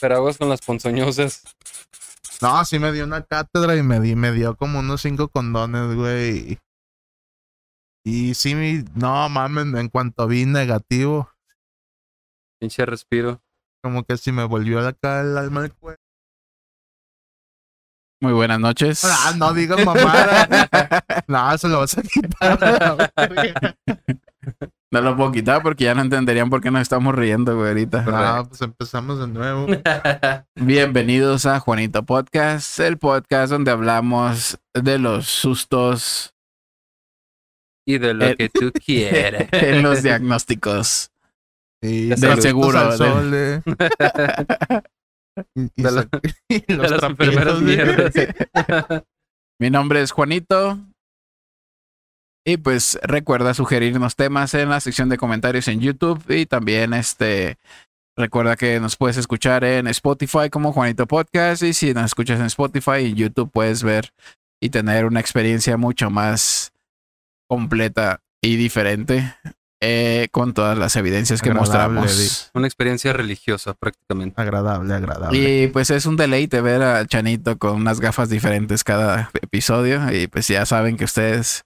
Pero aguas con las ponzoñosas. No, sí me dio una cátedra y me, di, me dio como unos cinco condones, güey. Y sí, mi- no mames, en cuanto vi negativo, Pinche respiro. como que sí me volvió acá el alma al cuerpo. Muy buenas noches. Ah, no digas mamada. no, se lo vas a quitar. No lo puedo quitar porque ya no entenderían por qué nos estamos riendo, güey, ahorita. no, pues empezamos de nuevo. Bienvenidos a Juanito Podcast, el podcast donde hablamos de los sustos y de lo Eh, que tú quieras. en los diagnósticos. Del saludos seguro, al sol, eh. Y, y De la- y De los las enfermeras güey. mierdas. Mi nombre es Juanito. Y pues recuerda sugerirnos temas en la sección de comentarios en YouTube y también este recuerda que nos puedes escuchar en Spotify como Juanito Podcast y si nos escuchas en Spotify y YouTube puedes ver y tener una experiencia mucho más completa y diferente eh, con todas las evidencias que Agradable, mostramos. Una experiencia religiosa prácticamente. Agradable, agradable. Y pues es un deleite ver a Chanito con unas gafas diferentes cada episodio. Y pues ya saben que ustedes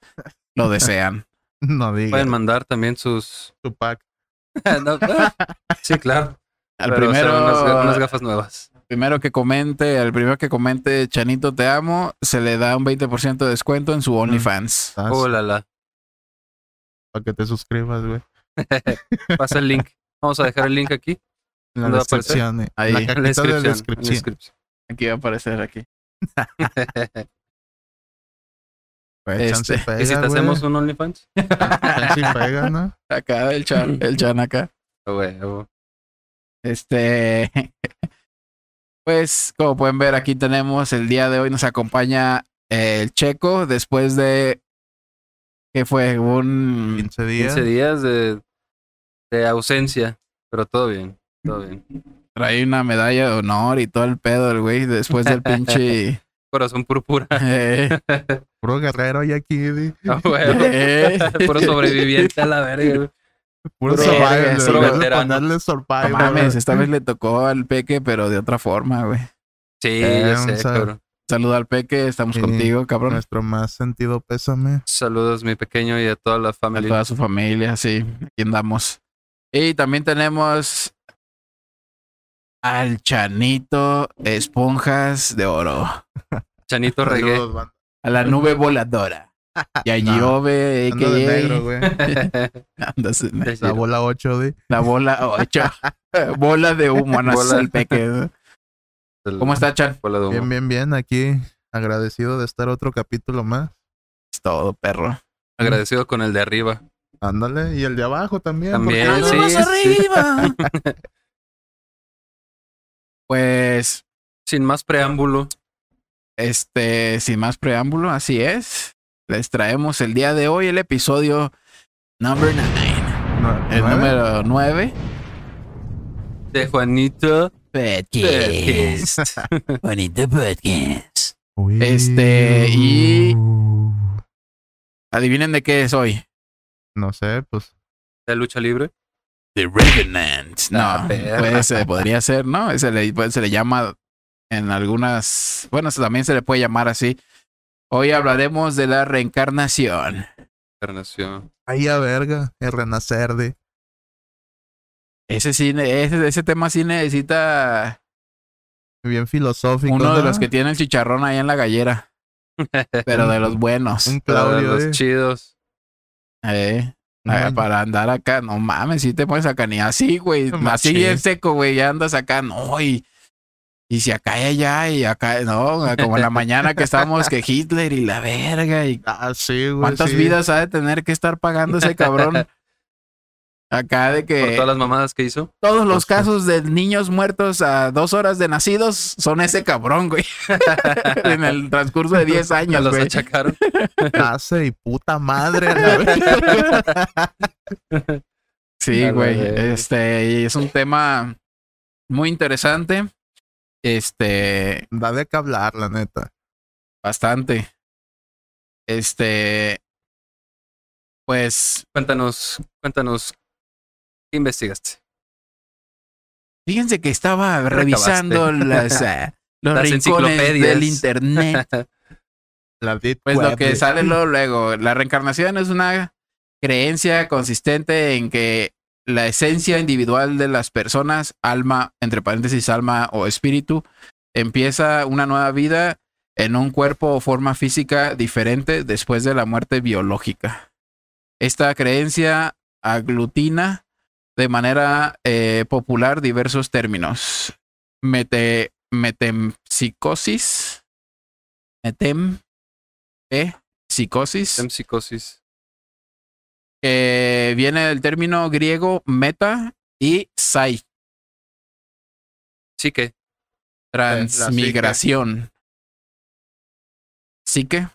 lo desean. No digas. Pueden mandar también sus... No, ah, sí, claro. Al Pero primero, unas, ga- unas gafas nuevas. primero que comente, al primero que comente Chanito te amo, se le da un 20% de descuento en su OnlyFans. Para Oh, la, la. que te suscribas, güey. Pasa el link. Vamos a dejar el link aquí. En la ¿Dónde va a aparecer? descripción. eh. Ahí. En la la de descripción. en la descripción. Aquí va a aparecer aquí. Chance Este, pega, ¿Y si te hacemos un OnlyFans? Chance pega, ¿no? Acá el chan, el chan acá. Huevo. Este, pues como pueden ver aquí tenemos el día de hoy nos acompaña eh, el Checo después de que fue un 15 días. 15 días de, de ausencia. Pero todo bien. Todo bien. trae una medalla de honor y todo el pedo el güey después del pinche Corazón púrpura. eh, Puro guerrero y aquí. Ah, huevo. eh, Puro sobreviviente a la verga. güey. Puro Puro survival. veterano. no mames, esta vez le tocó al Peque pero de otra forma, güey. Sí, Eh, ya sé, sal- cabrón. Saluda al Peque, estamos Sí. contigo, cabrón. Nuestro más sentido pésame. Saludos, mi pequeño, y a toda la A familia. toda su familia, sí, aquí andamos. Y también tenemos al Chanito Esponjas de Oro, Chanito Reggae. A la nube voladora. Y a No, Giove, Ando de negro, güey. Andas en La bola 8, di. la bola 8. bola de humo, no es el peque. ¿Cómo está, Chan? Bola de humo. Bien, bien, bien. Aquí agradecido de estar otro capítulo más. Es todo, perro. Agradecido con el de arriba. Ándale. Y el de abajo también. También, porque- sí, más sí. arriba! Pues, Sin más preámbulo. este, sin más preámbulo, así es. Les traemos el día de hoy el episodio number 9. No, El ¿nueve? número 9. De Juanito. Podcast. Bonito podcast. Este, y- Adivinen de qué es hoy. No sé, pues. De lucha libre. The Revenant. No, puede ser, podría ser, ¿no? Se le, pues, se le llama en algunas. Bueno, también se le puede llamar así. Hoy hablaremos de la reencarnación. Encarnación. Ahí a verga. El renacer de. Ese sí, ese, ese tema sí necesita Bien filosófico. uno de los que tiene el chicharrón ahí en la gallera, pero de los buenos. Un Pero de Claudio. los eh. chidos. Eh, No, eh, para andar acá, no mames, si te pones acá ni así, güey. Machín. Así bien seco, güey, ya andas acá, no, y, y si acá y allá, y acá, no, como en la mañana que estábamos que Hitler y la verga, y Ah, sí, güey. cuántas sí. vidas ha de tener que estar pagando ese cabrón. Acá de Por que todas las mamadas que hizo. todos los casos de niños muertos a dos horas de nacidos son ese cabrón, güey. en el transcurso de 10 Me años, los güey. achacaron. Clase y puta madre. la. Sí, la güey. Este, y es un tema muy interesante. Este, da de qué hablar, la neta. bastante. Este, pues, Cuéntanos, cuéntanos. ¿Qué investigaste? Fíjense que estaba revisando las, ah, los Las rincones del internet. La Pues lo que sale luego, luego, la reencarnación es una creencia consistente en que la esencia individual de las personas, alma, entre paréntesis, alma o espíritu, empieza una nueva vida en un cuerpo o forma física diferente después de la muerte biológica. Esta creencia aglutina de manera eh, popular diversos términos. Mete, metempsicosis, metem, e, psicosis, Psicosis. que viene del término griego meta y sai, Sí que. transmigración. Psique.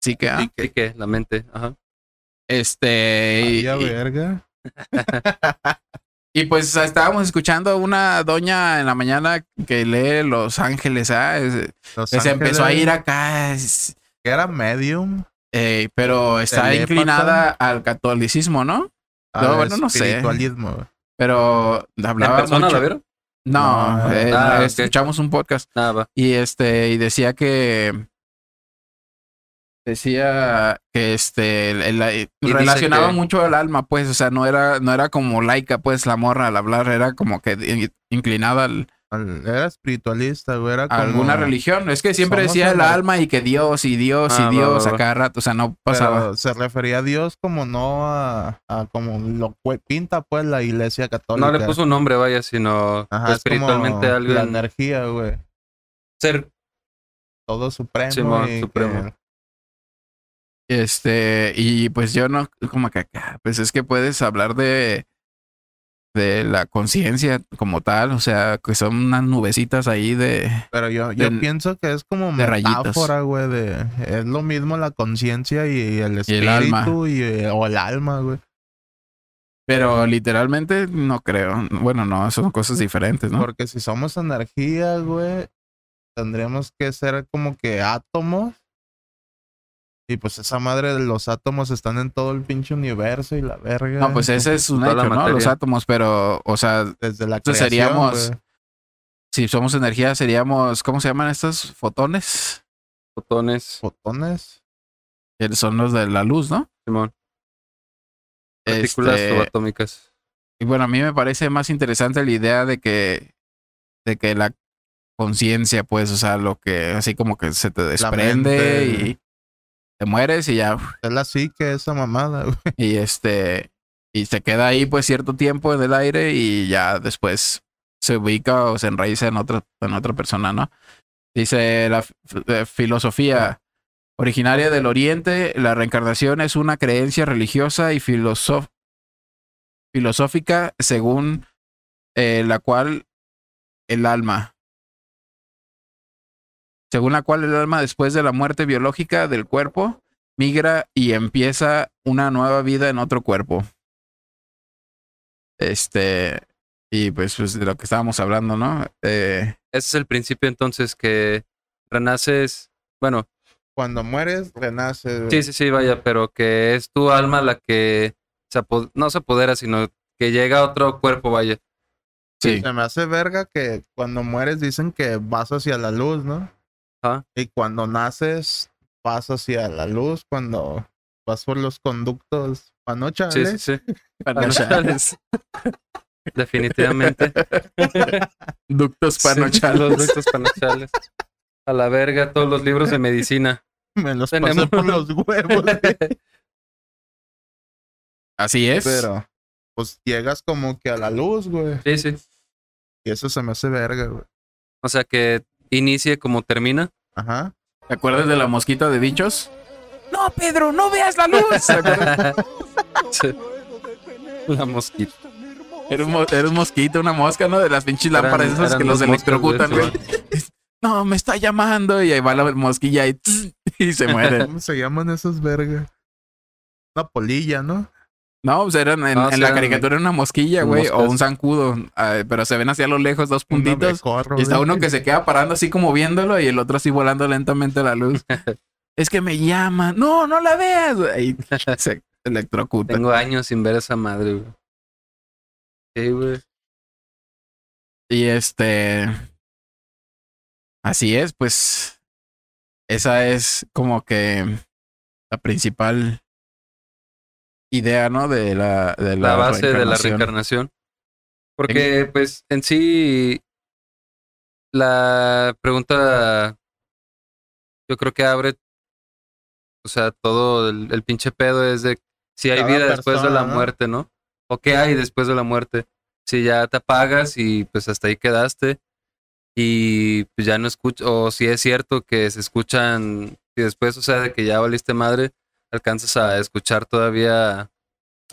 Psique, ¿ah? Sí que- Sí que, la mente. Ajá. Este. Y- verga. Y pues estábamos escuchando a una doña en la mañana que lee Los Ángeles, ¿ah? Se empezó a ir acá, Que era medium. eh, pero está inclinada al catolicismo, ¿no? No, al bueno, no sé. Pero ¿En hablaba persona mucho- la vieron? No, No, eh, ah, escuchamos un podcast Nada, va. y este y decía que decía que este el- el- el- dice relacionaba que- mucho el alma, pues, o sea, no era no era como laica, pues, la morra al hablar era como que in- inclinada al- Al- Era espiritualista, güey. Era a como... alguna religión. Es que siempre somos decía el ener- alma y que Dios y Dios Ah, y Dios va, a cada rato, o sea, no pasaba. Pero se refería a Dios como no a, a como lo pinta pues la iglesia católica. No le puso un nombre, vaya, sino Ajá, es espiritualmente como algo. La en- energía, güey. Ser. Todo supremo. Simón, y supremo. que- Este, y pues yo no, como que acá, pues es que puedes hablar de, de la conciencia como tal, o sea, que son unas nubecitas ahí de, Pero yo, yo de- pienso que es como metáfora, güey, de... Es lo mismo la conciencia y el Y espíritu el alma. y, eh, o el alma, güey. pero literalmente no creo, bueno, no, son cosas diferentes, ¿no? Porque si somos energía, güey, tendríamos que ser como que átomos. Y pues esa madre de los átomos están en todo el pinche universo y la verga. No, pues ese es un la hecho, ¿no? Los átomos, pero, o sea, Desde la entonces creación, seríamos- si somos energía, seríamos, ¿cómo se llaman estos fotones? Fotones. Fotones. Que son los de la luz, ¿no? Simón. Partículas Este, subatómicas. Y bueno, a mí me parece más interesante la idea de que, de que la conciencia, pues, o sea, lo que así como que se te desprende mente. y te mueres y ya, Es la psique, esa mamada, güey. y este, y se queda ahí pues cierto tiempo en el aire y ya después se ubica o se enraiza en otra, en otra persona, ¿no? Dice la eh, filosofía originaria del Oriente, la reencarnación es una creencia religiosa y filosófica según eh, la cual el alma, según la cual el alma después de la muerte biológica del cuerpo migra y empieza una nueva vida en otro cuerpo. Este, y pues, pues de lo que estábamos hablando, ¿no? Eh, Ese es el principio entonces que renaces. Bueno, Cuando mueres, renaces. sí, sí, sí, vaya, pero que es tu alma la que se no se apodera, sino que llega a otro cuerpo, vaya. sí. Se me hace verga que cuando mueres dicen que vas hacia la luz, ¿no? Ajá. Y cuando naces, vas hacia la luz. Cuando vas por los conductos Sí, panochales. sí, sí. Panochales. Definitivamente. Ductos Sí, panochales. Los ductos panochales. A la verga, todos los libros de medicina. Me los Tenemos- pasé por los huevos. güey. Así es. Pero, pues llegas como que a la luz, güey. Sí, sí. Y eso se me hace verga, güey. O sea que inicie como termina. Ajá. ¿Te acuerdas de la mosquita de bichos? No, Pedro, no veas la luz. La mosquita. Era un, era un mosquito, una mosca, ¿no? De las pinches Eran- lámparas esas que los electrocutan, güey. No, me está llamando. Y ahí va la mosquilla y, tss, y se muere. ¿Cómo se llaman esos vergas? Una polilla, ¿no? No, pues eran en, No, en sí la eran caricatura una mosquilla, güey, o un zancudo. ah, pero se ven hacia lo lejos dos puntitos. Y está uno que se queda parando así como viéndolo y el otro así volando lentamente a la luz. es que me llama. No, no la veas. güey. Y se electrocuta. Tengo años sin ver esa madre, güey. Sí, güey. Y este. Así es, pues. Esa es como que la principal idea, ¿no? De la, de la, la base de la reencarnación. Porque, pues, en sí, la pregunta, yo creo que abre, o sea, todo el, el pinche pedo es de si hay Cada vida después de la muerte, ¿no? O qué hay después de la muerte. Si ya te apagas y pues hasta ahí quedaste y pues ya no escuchas, o si es cierto que se escuchan, y después, o sea, de que ya valiste madre, alcanzas a escuchar todavía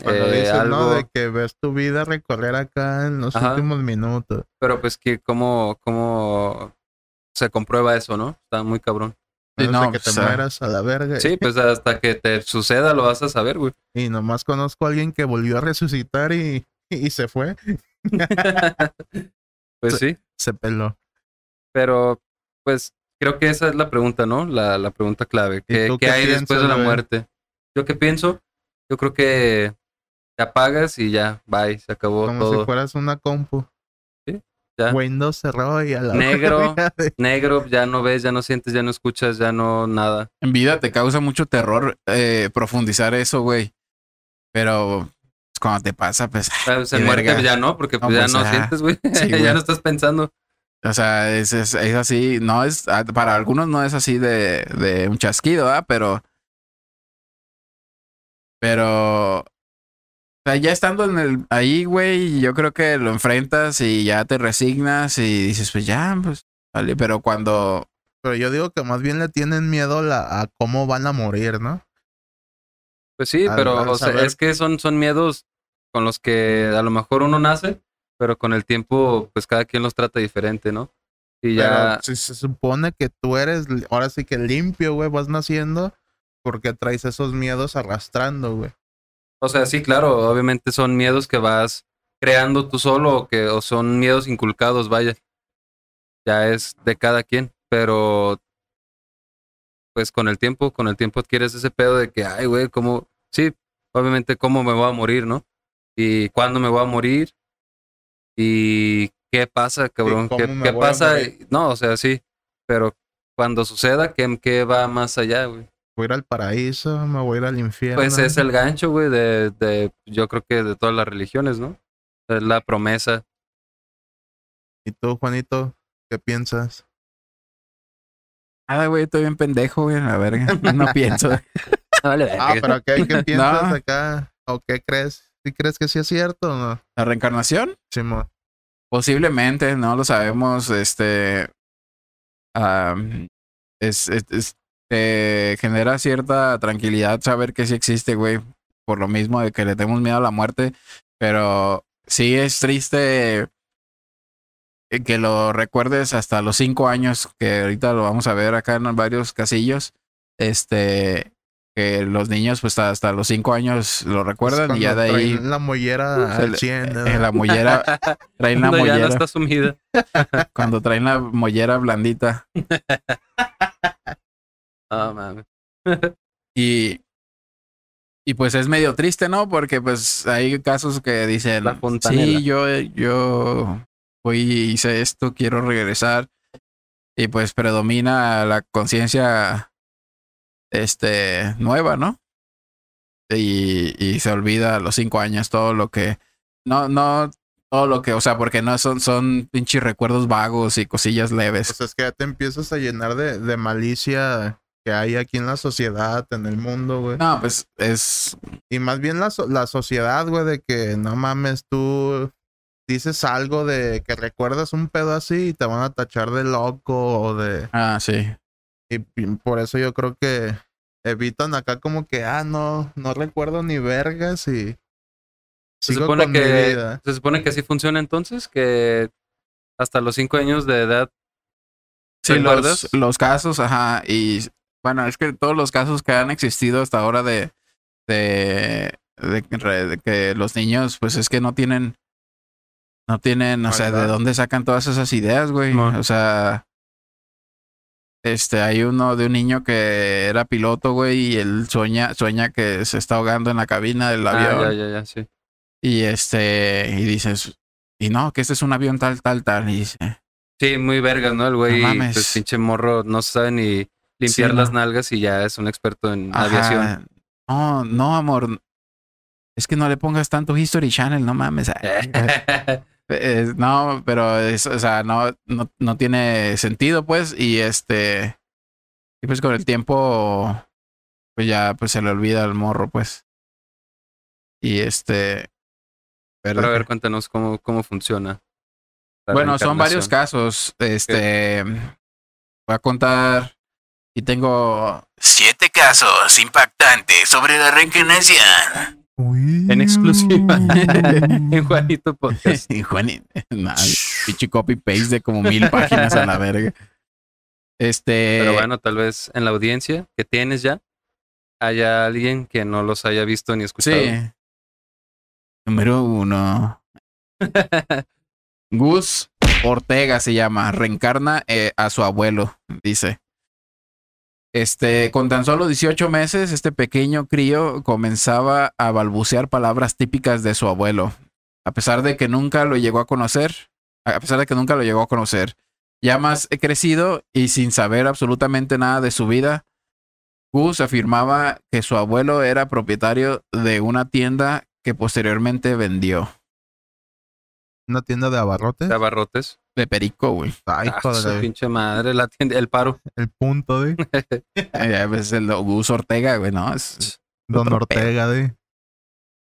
Cuando eh, dices, algo. ¿no? De que ves tu vida recorrer acá en los Ajá. últimos minutos. Pero pues que cómo, cómo se comprueba eso, ¿no? Está muy cabrón. Sí, Hasta no, que te o sea, mueras a la verga. Sí, pues hasta que te suceda lo vas a saber, güey. Y nomás conozco a alguien que volvió a resucitar y, y se fue. pues sí, Se peló. pero pues creo que esa es la pregunta, ¿no? La, la pregunta clave. ¿Y ¿Qué, qué qué hay después de la muerte? ¿Yo qué pienso? Yo creo que te apagas y ya, bye, se acabó Como todo. si fueras una compu. Sí, ya. Windows cerró y a la Negro. de- Negro, ya no ves, ya no sientes, ya no escuchas, ya no nada. En vida te causa mucho terror eh, profundizar eso, güey. Pero pues, cuando te pasa, pues. Pues, en muerte ya no, porque No, pues, ya pues, no ah, sientes, güey. sí, güey. ya no estás pensando. O sea, es, es, es así. No es. ah, Para algunos no es así de, de un chasquido, ¿ah? Pero. Pero. O sea, ya estando en el, ahí, güey, yo creo que lo enfrentas y ya te resignas y dices, pues ya, pues. Vale, pero cuando. Pero yo digo que más bien le tienen miedo la, a cómo van a morir, ¿no? Pues sí, Al- pero al o sea, saber- es que son, son miedos con los que a lo mejor uno nace, pero con el tiempo, pues cada quien los trata diferente, ¿no? Y ya, Pero si se supone que tú eres, ahora sí que limpio, güey, vas naciendo, porque traes esos miedos arrastrando, güey. o sea, sí, claro, obviamente son miedos que vas creando tú solo o que o son miedos inculcados, vaya. Ya es de cada quien, pero pues con el tiempo, con el tiempo adquieres ese pedo de que, ay, güey, cómo, sí, obviamente cómo me voy a morir, ¿no? Y cuándo me voy a morir y qué pasa, cabrón, qué, qué pasa, no, o sea, sí, pero cuando suceda, ¿qué, qué va más allá, güey? Voy a ir al paraíso, me voy a ir al infierno. Pues es el gancho, güey, de, de, yo creo que de todas las religiones, ¿no? Es la promesa. ¿Y tú, Juanito, qué piensas? Nada, güey, estoy bien pendejo, güey, a verga. No pienso. Ah, pero ¿qué, qué piensas No. acá? ¿O qué crees? ¿Sí crees que sí es cierto o no? ¿La reencarnación? Simón. Posiblemente, no lo sabemos. Este. am, es, es- es- te genera cierta tranquilidad saber que sí existe, güey. Por lo mismo de que le tenemos miedo a la muerte. Pero sí es triste eh, que lo recuerdes hasta los cinco años, que ahorita lo vamos a ver acá en varios casillos. Este. Que los niños, pues hasta los cinco años lo recuerdan y ya de ahí traen la mollera se al le- 100. ¿no? en la mollera, traen la Cuando ya no mollera. está sumida. Cuando traen la mollera blandita. Ah, mames. Y, y pues es medio triste, ¿no? Porque pues hay casos que dicen, La sí, yo, yo fui y hice esto, quiero regresar. Y pues predomina la conciencia este, nueva, ¿no? Y, y se olvida a los cinco años todo lo que, no, no, todo lo que, o sea, porque no son, son pinches recuerdos vagos y cosillas leves. Pues es que ya te empiezas a llenar de, de malicia que hay aquí en la sociedad, en el mundo, güey. No, pues es, Y más bien la, la sociedad, güey, de que no mames, tú dices algo de que recuerdas un pedo así y te van a tachar de loco o de... ah, sí. Y por eso yo creo que evitan acá como que, ah, no, no recuerdo ni vergas y... Se Sigo supone con mi que vida. se supone que así funciona entonces, que hasta los cinco años de edad Sí, los, los casos, ajá. Y bueno, es que todos los casos que han existido hasta ahora de, de, de, que de que los niños, pues es que no tienen, no tienen, o sea, ¿de dónde sacan todas esas ideas, güey? No. O sea, este, hay uno de un niño que era piloto, güey, y él sueña, sueña que se está ahogando en la cabina del Ah, avión. ya, ya, ya, sí. Y este, y dices, y no, que este es un avión tal, tal, tal. Y dice, Sí, muy vergas, ¿no? El güey, mames. pues pinche morro, no sabe ni limpiar Sí, las no. nalgas y ya es un experto en "Ajá, aviación. No, no, amor. Es que no le pongas tanto History Channel, no mames. Eh, no, pero es, o sea, no, no, no tiene sentido, pues, y este, y pues con el tiempo, pues ya, pues se le olvida el morro, pues. Y este, Pero a ver, cuéntanos cómo, cómo funciona. bueno, son varios casos, este, voy a contar y tengo siete casos impactantes sobre la reencarnación. Uy. En exclusiva. en Juanito Podcast. Y Juan, nada, pinche copy paste de como mil páginas a la verga. Este, Pero bueno, tal vez en la audiencia que tienes ya haya alguien que no los haya visto ni escuchado. Sí. Número uno. Gus Ortega se llama. Reencarna eh, a su abuelo, dice. Este, con tan solo 18 meses, este pequeño crío comenzaba a balbucear palabras típicas de su abuelo. A pesar de que nunca lo llegó a conocer, a pesar de que nunca lo llegó a conocer. Ya más crecido y sin saber absolutamente nada de su vida, Gus afirmaba que su abuelo era propietario de una tienda que posteriormente vendió. Una tienda de abarrotes. De abarrotes. De perico, güey. Ay, Ah, de su pinche madre, la tienda, el paro. el punto de Eh, pues el Gus Ortega, güey, ¿no? Es- Don. Ortega de.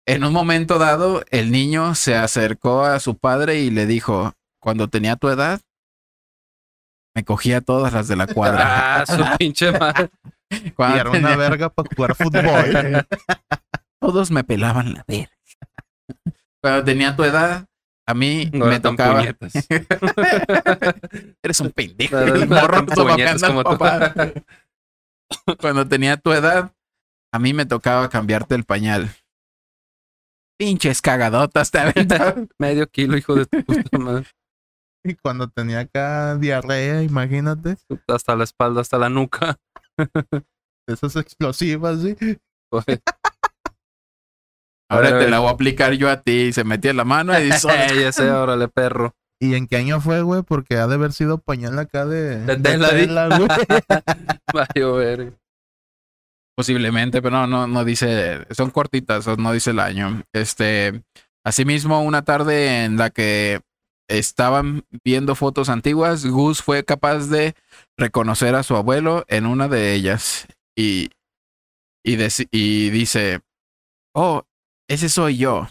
En un momento dado, el niño se acercó a su padre y le dijo, cuando tenía tu edad, me cogía todas las de la cuadra. Ah, su pinche madre. Y Cuando era una verga para jugar fútbol. todos me pelaban la verga. Cuando tenía tu edad, a mí No me tocaba. puñetas. Eres un pendejo. No el morro puñetas como tú. papá. Cuando tenía tu edad, a mí me tocaba cambiarte el pañal. Pinches cagadotas te aventaban. Medio kilo, hijo de tu puta madre. y cuando tenía acá diarrea, imagínate. Hasta la espalda, hasta la nuca. Esas explosivas, sí. Joder. Ahora A ver, a te la voy a aplicar yo a ti. Y se metía la mano y dice, ya sé, órale, perro. ¿Y en qué año fue, güey? Porque ha de haber sido pañal acá de. De tela, di. güey. Vaya, verga. Posiblemente, pero no, no, no dice, son cortitas, no dice el año. Este, asimismo, una tarde en la que estaban viendo fotos antiguas, Gus fue capaz de reconocer a su abuelo en una de ellas y, y, deci- y dice, oh, ese soy yo.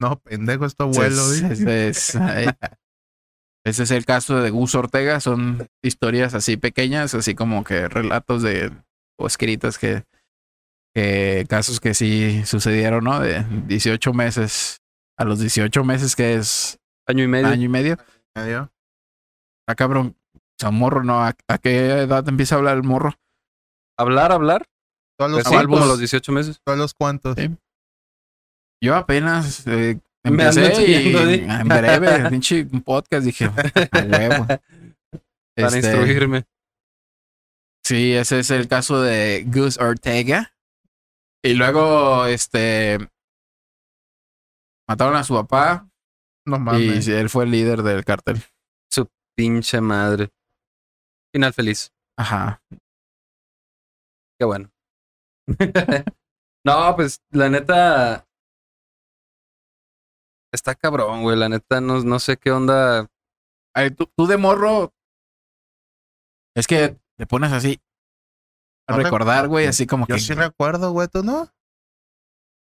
No, pendejo, es tu abuelo, Ese es- ese es, ay, ese es el caso de Gus Ortega. Son historias así pequeñas, así como que relatos de o escritas que, que casos que sí sucedieron, ¿no? De 18 meses. A los 18 meses, que es Año y medio. año y medio. Medio. Ah, cabrón. O sea, morro, ¿no? ¿A, a qué edad empieza a hablar el morro? Hablar, hablar. ¿Todos los Pues sí, Balbos. como a los 18 meses. ¿Todos los cuantos? Sí. Yo apenas eh, empecé y enseñando, di. en breve, pinche un podcast, dije, huevo. Para Este, instruirme. Sí, ese es el caso de Gus Ortega. Y luego, este, mataron a su papá No mames. y él fue el líder del cártel. Su pinche madre. Final feliz. Ajá. Qué bueno. no, pues la neta. Está cabrón, güey. La neta, no, no sé qué onda. Ay, tú, tú de morro, es que te pones así a No recordar, güey, así como Yo que sí recuerdo, güey, ¿tú no?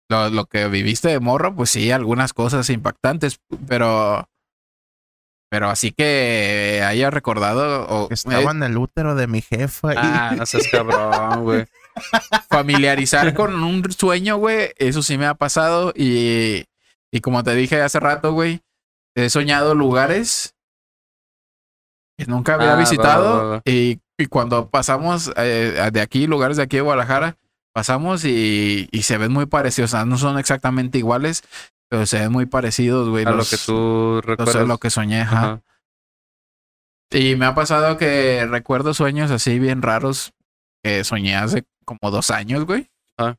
lo, lo que viviste de morro, pues sí, algunas cosas impactantes, pero pero así que haya recordado o Estaba en el útero de mi jefa. y- Ah, no seas cabrón, güey. familiarizar con un sueño, güey, eso sí me ha pasado y, y como te dije hace rato, güey, he soñado lugares que nunca había Ah, visitado va, va. Y, y cuando pasamos eh, de aquí, lugares de aquí de Guadalajara, pasamos y, y se ven muy parecidos, o sea, no son exactamente iguales, pero se ven muy parecidos, güey. A lo los- que tú los- recuerdas. lo que soñé, ajá. Ajá. Y me ha pasado que recuerdo sueños así bien raros que soñé hace como dos años, güey. Ah.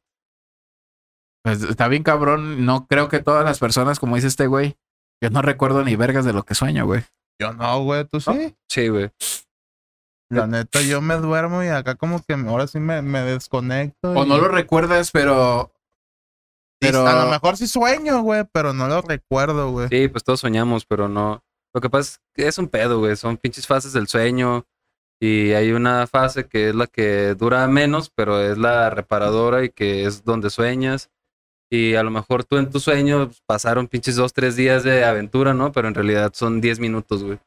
Pues está bien cabrón. No creo que todas las personas, como dice este güey, yo no recuerdo ni vergas de lo que sueño, güey. Yo no, güey, tú sí. Sí, güey. La neta, yo me duermo y acá como que ahora sí me, me desconecto. O y- no lo recuerdas, pero. Pero. A lo mejor sí sueño, güey, pero no lo recuerdo, güey. Sí, pues todos soñamos, pero no. Lo que pasa es que es un pedo, güey. Son pinches fases del sueño. Y hay una fase que es la que dura menos, pero es la reparadora y que es donde sueñas. Y a lo mejor tú en tu sueño pues, pasaron pinches dos, tres días de aventura, ¿no? Pero en realidad son 10 minutos, güey.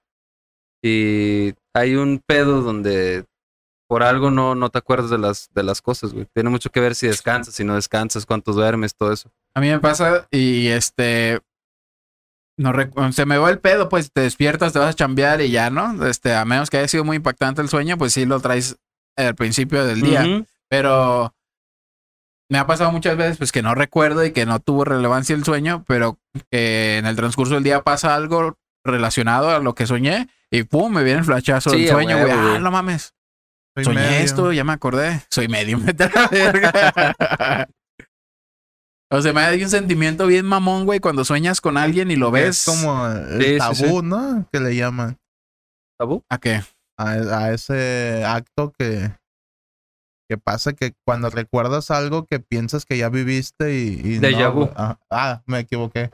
Y hay un pedo donde por algo no, no te acuerdas de las, de las cosas, güey. Tiene mucho que ver si descansas, si no descansas, cuánto duermes, todo eso. A mí me pasa y este. No se me va el pedo, pues te despiertas, te vas a chambear y ya, ¿no? Este, a menos que haya sido muy impactante el sueño, pues sí lo traes al principio del día. Pero me ha pasado muchas veces pues que no recuerdo y que no tuvo relevancia el sueño, pero que en el transcurso del día pasa algo relacionado a lo que soñé y pum, me viene el flachazo del sueño, güey. Ah, no mames. Soy Soñé medio. esto, ya me acordé. Soy medio, a la verga. O sea, me da un sentimiento bien mamón, güey, cuando sueñas con alguien y lo ves. Es como el Sí, sí, tabú, sí. ¿no? Que le llaman. ¿Tabú? ¿A qué? A, a ese acto que, que pasa que cuando recuerdas algo que piensas que ya viviste y... y Déjà no, vu. Ah, ah, me equivoqué.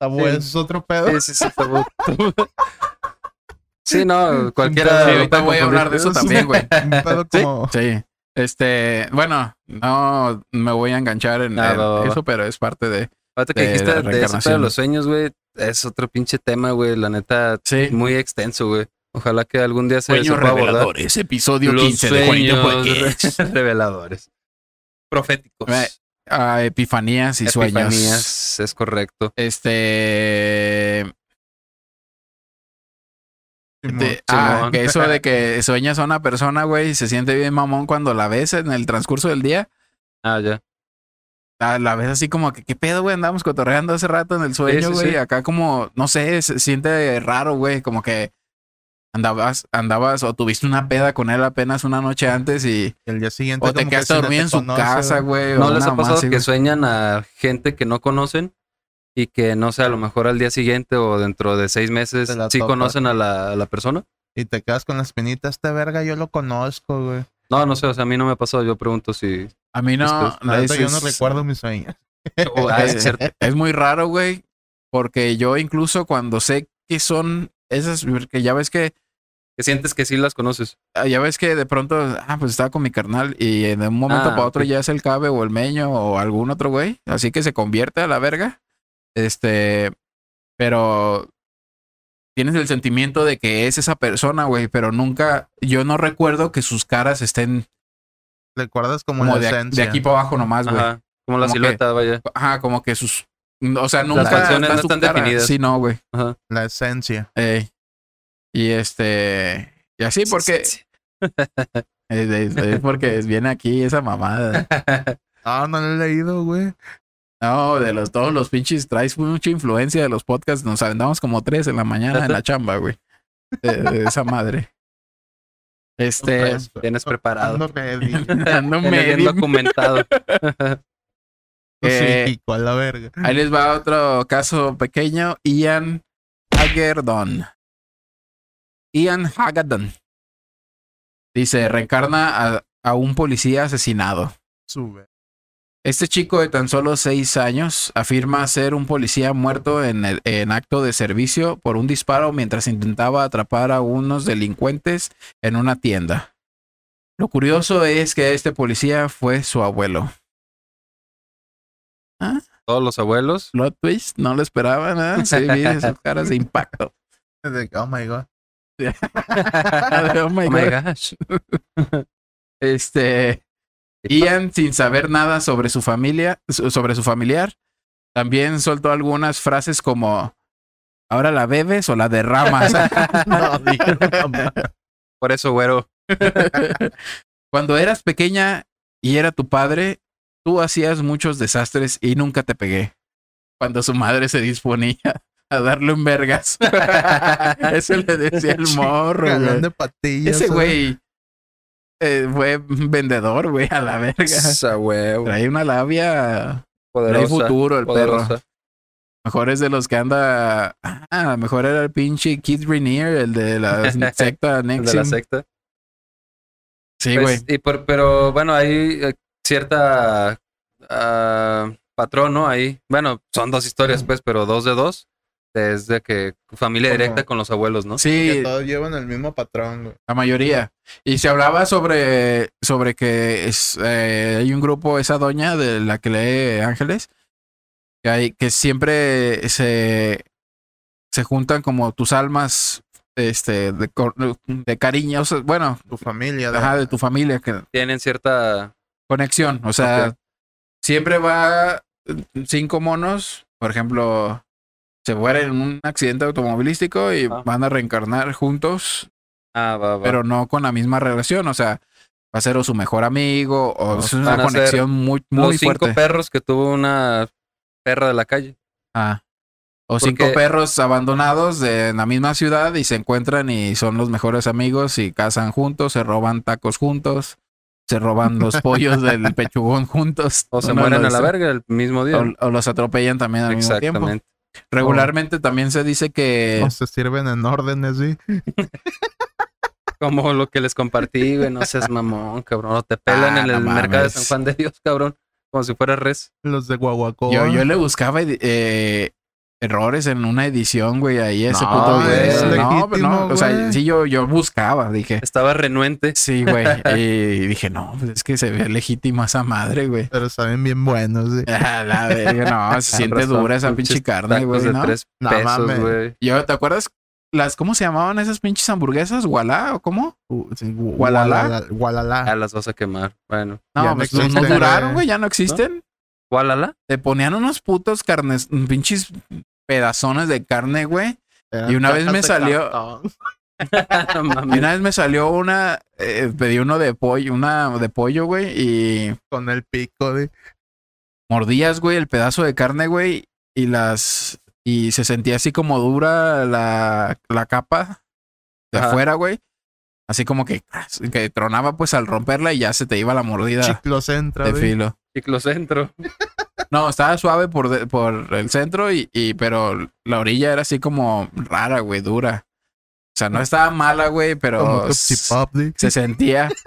Tabú Sí. es otro pedo. Sí, sí, sí, tabú. Sí, no, cualquiera. Ahorita voy a hablar de eso también, güey. Un pedo Sí. como... Sí. Este, bueno, no me voy a enganchar en, Ah, en eso, pero es parte de. Ahorita que de dijiste la de de reencarnación. los sueños, güey, es otro pinche tema, güey. La neta, Sí. muy extenso, güey. Ojalá que algún día se, Sueños reveladores, episodio Los 15 de Juanito sueños Podcast. reveladores. Proféticos. Eh, Ah, epifanías y sueños. Epifanías, es correcto. Este. De- ah, que eso de que sueñas a una persona, güey, y se siente bien mamón cuando la ves en el transcurso del día. Ah, ya. La ves así como que, ¿qué pedo, güey? Andamos cotorreando hace rato en el sueño, sí, güey. sí. Acá como, no sé, se siente raro, güey. Como que andabas, andabas o tuviste una peda con él apenas una noche antes y... El día siguiente O te como que quedaste no dormido en su conoce, casa, güey. ¿No o les ha pasado que güey. sueñan a gente que no conocen y que, no sé, a lo mejor al día siguiente o dentro de seis meses sí conocen a la, a la persona? Y te quedas con la espinita. Este verga yo lo conozco, güey. No, no sé, o sea, a mí no me ha pasado. Yo pregunto si. A mí no... Esto no, La neta, es- yo no recuerdo mis sueños. Ah, es muy raro, güey. Porque yo incluso cuando sé que son esas... Que ya ves que... Que sientes que sí las conoces. ah, Ya ves que de pronto, ah, pues estaba con mi carnal y en un momento Ah, para otro ya es el cabe o el meño o algún otro güey. Así que se convierte a la verga. Este, pero tienes el sentimiento de que es esa persona, güey, pero nunca, yo no recuerdo que sus caras estén Recuerdas como, como la de, esencia. de aquí para abajo nomás, güey. Ajá. Ajá. Como la Como que- silueta, vaya. como que sus, o sea, nunca está no su están cara. definidas. Sí, no, güey. Ajá. La esencia. Ey. Y este, y así porque, es, es- es porque viene aquí esa mamada. Ah, no lo he leído, güey. No, de los todos los pinches traes mucha influencia de los podcasts. Nos aventamos como tres en la mañana en la chamba, güey. De, de esa madre. Este, Tienes preparado. Ando ready. ando Tienes bien medio. documentado. Eh, a la verga. Ahí les va otro caso pequeño. Ian Hagerdon. Ian Hagerdon. Dice, reencarna a, a un policía asesinado. Sube. Este chico de tan solo seis años afirma ser un policía muerto en, el- en acto de servicio por un disparo mientras intentaba atrapar a unos delincuentes en una tienda. Lo curioso es que este policía fue su abuelo. Todos los abuelos. Plot twist, no lo esperaban, ¿eh? Sí, vi esas caras de impacto. De- Oh my god. oh my Oh my gosh. Este, Ian, sin saber nada sobre su familia, so- sobre su familiar, también soltó algunas frases como ¿Ahora la bebes o la derramas? No. Por eso, güero. Cuando eras pequeña y era tu padre, tú hacías muchos desastres y nunca te pegué. Cuando su madre se disponía a darle un vergas. Eso le decía el morro, güey. patillas. Ese ¿eh? güey eh, fue vendedor, güey, a la verga. Esa huevo. Trae una labia Poderosa, futuro el perro. Mejor es de los que anda. Ah, mejor era el pinche Kid Rainier, el de la secta el de la Nexium. secta. Sí, Pues, güey. por- pero bueno, hay eh, cierta ah, patrón, ¿no? Ahí. Bueno, son dos historias, pues, pero dos de dos. Es de que familia directa con los abuelos, ¿no? Que sí, todos llevan el mismo patrón, güey. la mayoría. Y se hablaba sobre, sobre que es, eh, hay un grupo, esa doña de la que lee Ángeles, que, hay, que siempre se, se juntan como tus almas este, de, de cariño. o sea, bueno, Tu familia. ajá, de tu familia, que Tienen cierta. conexión. O sea, siempre va eh, cinco monos, por ejemplo, se mueren en un accidente automovilístico y Ah. van a reencarnar juntos, Ah, va, va. pero no con la misma relación. O sea, va a ser o su mejor amigo o es una conexión muy, muy los cinco fuerte. perros que tuvo una perra de la calle. Ah. O Porque- cinco perros abandonados de la misma ciudad y se encuentran y son los mejores amigos y cazan juntos, se roban tacos juntos, se roban los pollos del pechugón juntos. O se mueren a la verga el mismo día. O, o los atropellan también al mismo tiempo. Exactamente. Regularmente también se dice que No se sirven en órdenes, sí. Como lo que les compartí, güey. No seas mamón, cabrón. O te pelan Ah, en no el mercado de. San Juan de Dios, cabrón. Como si fuera res. Los de Guaguacoa. yo, yo le buscaba eh, errores en una edición, güey, ahí ese No, puto güey, video. es No, pero no, o sea, legítimo, sí, yo, yo buscaba, dije. Estaba renuente. Sí, güey. Y dije, no, pues es que se ve legítima esa madre, güey. Pero saben bien buenos, sí. Ah, la verga, no, se siente razón, dura esa pinche carne, güey, de ¿no? tres No pesos, mames. güey. Yo, ¿te acuerdas las, cómo se llamaban esas pinches hamburguesas? ¿Walá o cómo? Uh, ¿Gualalá? Gualala- Gualalá. Ah, las vas a quemar. Bueno. No, Ya no pues no, no duraron, güey. güey, ya no existen. ¿Gualala? Te ponían unos putos carnes, pinches pedazones de carne, güey. Y una vez me salió- Y una vez me salió una, eh, pedí uno de pollo, una de pollo, güey, y Con el pico de. mordías, güey, el pedazo de carne, güey, y las, y se sentía así como dura la, la capa de Ajá. afuera, güey. Así como que, que tronaba pues al romperla y ya se te iba la mordida Chiclocentra, de güey. filo. Ciclocentro. No, estaba suave por, de- por el centro y, y, pero la orilla era así como rara, güey, dura. O sea, no estaba mala, güey, pero se sentía.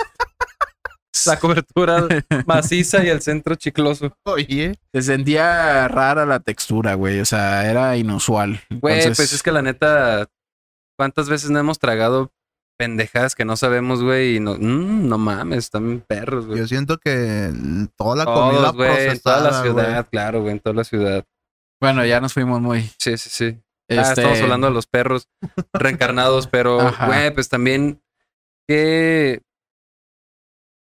La cobertura maciza y el centro chicloso. Oye. Se sentía rara la textura, güey. O sea, era inusual. Güey, Entonces, pues es que la neta, ¿cuántas veces no hemos tragado pendejadas que no sabemos, güey? Y no, mm, no mames, también perros, güey. Yo siento que toda la comida Todos, güey, en toda la procesada, ciudad, güey. claro, güey, en toda la ciudad. Bueno, ya nos fuimos muy. Sí, sí, sí. Ah, este, estamos hablando de los perros reencarnados, pero, Ajá. güey, pues también, ¿qué?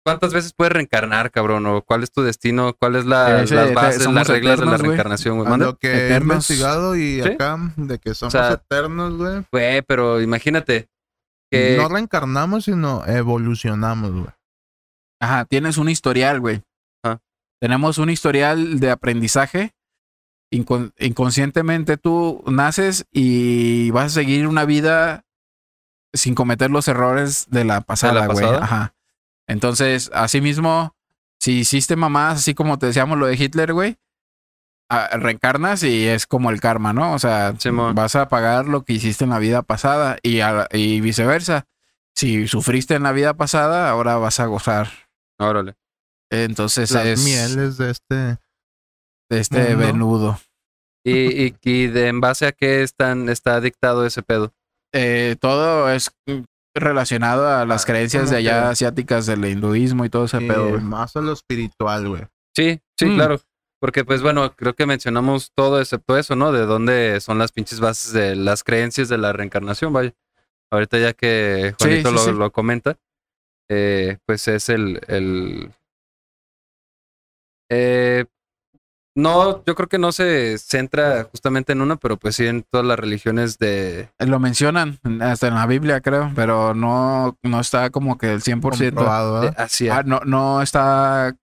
¿Cuántas veces puedes reencarnar, cabrón? ¿O cuál es tu destino? ¿Cuál es la, Sí, sí, las bases, las reglas de la reencarnación, güey? Lo que he Eternos. investigado y ¿Sí? acá, de que somos sea, eternos, güey. Güey, pero imagínate que... No reencarnamos, sino evolucionamos, güey. Ajá, tienes un historial, güey. Ajá. Tenemos un historial de aprendizaje. Incon- inconscientemente tú naces y vas a seguir una vida sin cometer los errores de la pasada, güey. Ajá. Entonces, asimismo, si hiciste mamás, así como te decíamos lo de Hitler, güey, ah, reencarnas y es como el karma, ¿no? O sea, Simón. vas a pagar lo que hiciste en la vida pasada y, a- y viceversa. Si sufriste en la vida pasada, ahora vas a gozar. Órale. Entonces Las es mieles de este. de este mundo. venudo. ¿Y, y, y de, en base a qué están, está dictado ese pedo? Eh, todo es relacionado a las Ah, creencias de allá que- asiáticas del hinduismo y todo ese eh, pedo, más a lo espiritual, güey. Sí, sí, Mm. claro. Porque, pues bueno, creo que mencionamos todo excepto eso, ¿no? De dónde son las pinches bases de las creencias de la reencarnación, vaya. Ahorita ya que Juanito sí, lo, sí. lo comenta, eh, pues es el... el eh, no, yo creo que no se centra justamente en una, pero pues sí en todas las religiones de... Lo mencionan hasta en la Biblia, creo, pero no, no está como que el 100%. Comprobado, ¿verdad? Asia. Ah, no, no está.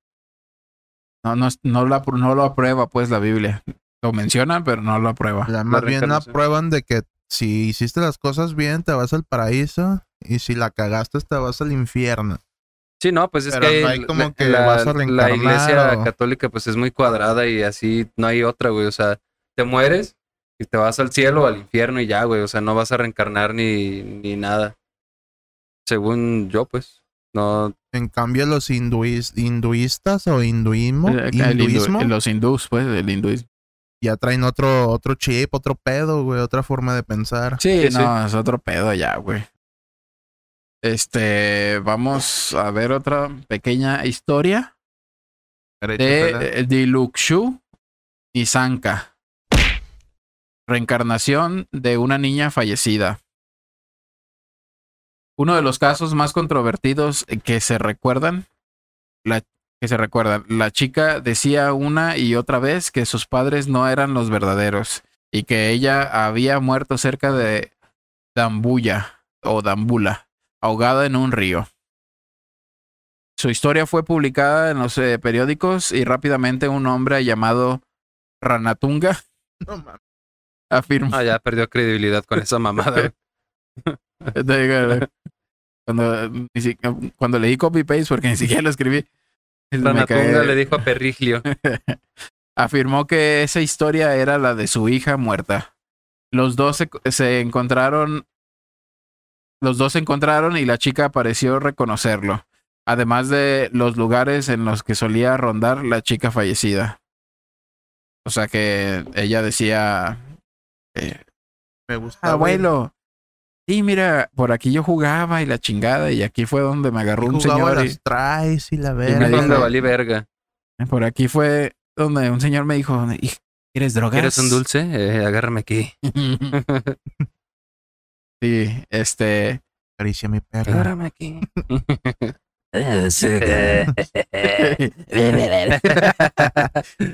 No, no, no, la, no lo aprueba, pues, la Biblia. Lo mencionan, pero no lo aprueba. Ya más bien reencarnación. aprueban de que si hiciste las cosas bien, te vas al paraíso. Y si la cagaste, te vas al infierno. Sí, no, pues es Pero que no hay la- como que la, vas a la iglesia o- católica pues es muy cuadrada y así no hay otra, güey. O sea, te mueres y te vas al cielo o al infierno y ya, güey. O sea, no vas a reencarnar ni, ni nada. Según yo, pues. No, En cambio, los hinduis- hinduistas o hinduismo, Eh, el hindu- hinduismo los hindús, pues, el hinduismo. ya traen otro, otro chip, otro pedo, güey, otra forma de pensar. Sí, Sí, no, es otro pedo ya, güey. Este, vamos a ver otra pequeña historia de eh, Dilukshu y Sanka. Reencarnación de una niña fallecida. Uno de los casos más controvertidos que se recuerdan, la, que se recuerdan, la chica decía una y otra vez que sus padres no eran los verdaderos y que ella había muerto cerca de Dambuya o Dambula, ahogada en un río. Su historia fue publicada en los eh, periódicos y rápidamente un hombre llamado Ranatunga No afirmó. ah, ya perdió credibilidad con esa mamada. Cuando, cuando leí copy paste, porque ni siquiera lo escribí, Ranatunga le dijo a Perriglio. afirmó que esa historia era la de su hija muerta. Los dos se, se encontraron. Los dos se encontraron y la chica pareció reconocerlo. Además de los lugares en los que solía rondar la chica fallecida. O sea que ella decía. eh, Me gusta. abuelo. Sí, mira, por aquí yo jugaba y la chingada, y aquí fue donde me agarró un señor. y- traes y la verga. valí verga. por aquí fue donde un señor me dijo, "¿Y- ¿quieres drogas? ¿Quieres un dulce? Eh, agárrame aquí. sí, este. Acaricia mi perro. Agárrame aquí.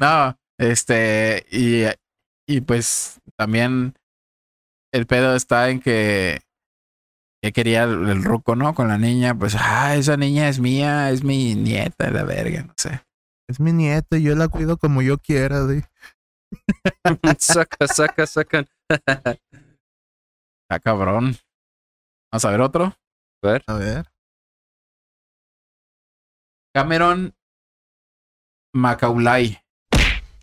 no, este, y, y pues también el pedo está en que, que quería el, el ruco, ¿no? Con la niña, pues, ah, esa niña es mía, es mi nieta, la verga, no sé. Es mi nieta y yo la cuido como yo quiera. De... saca, saca, sacan. Está cabrón. Vamos a ver otro. A ver. A ver. Cameron Macaulay,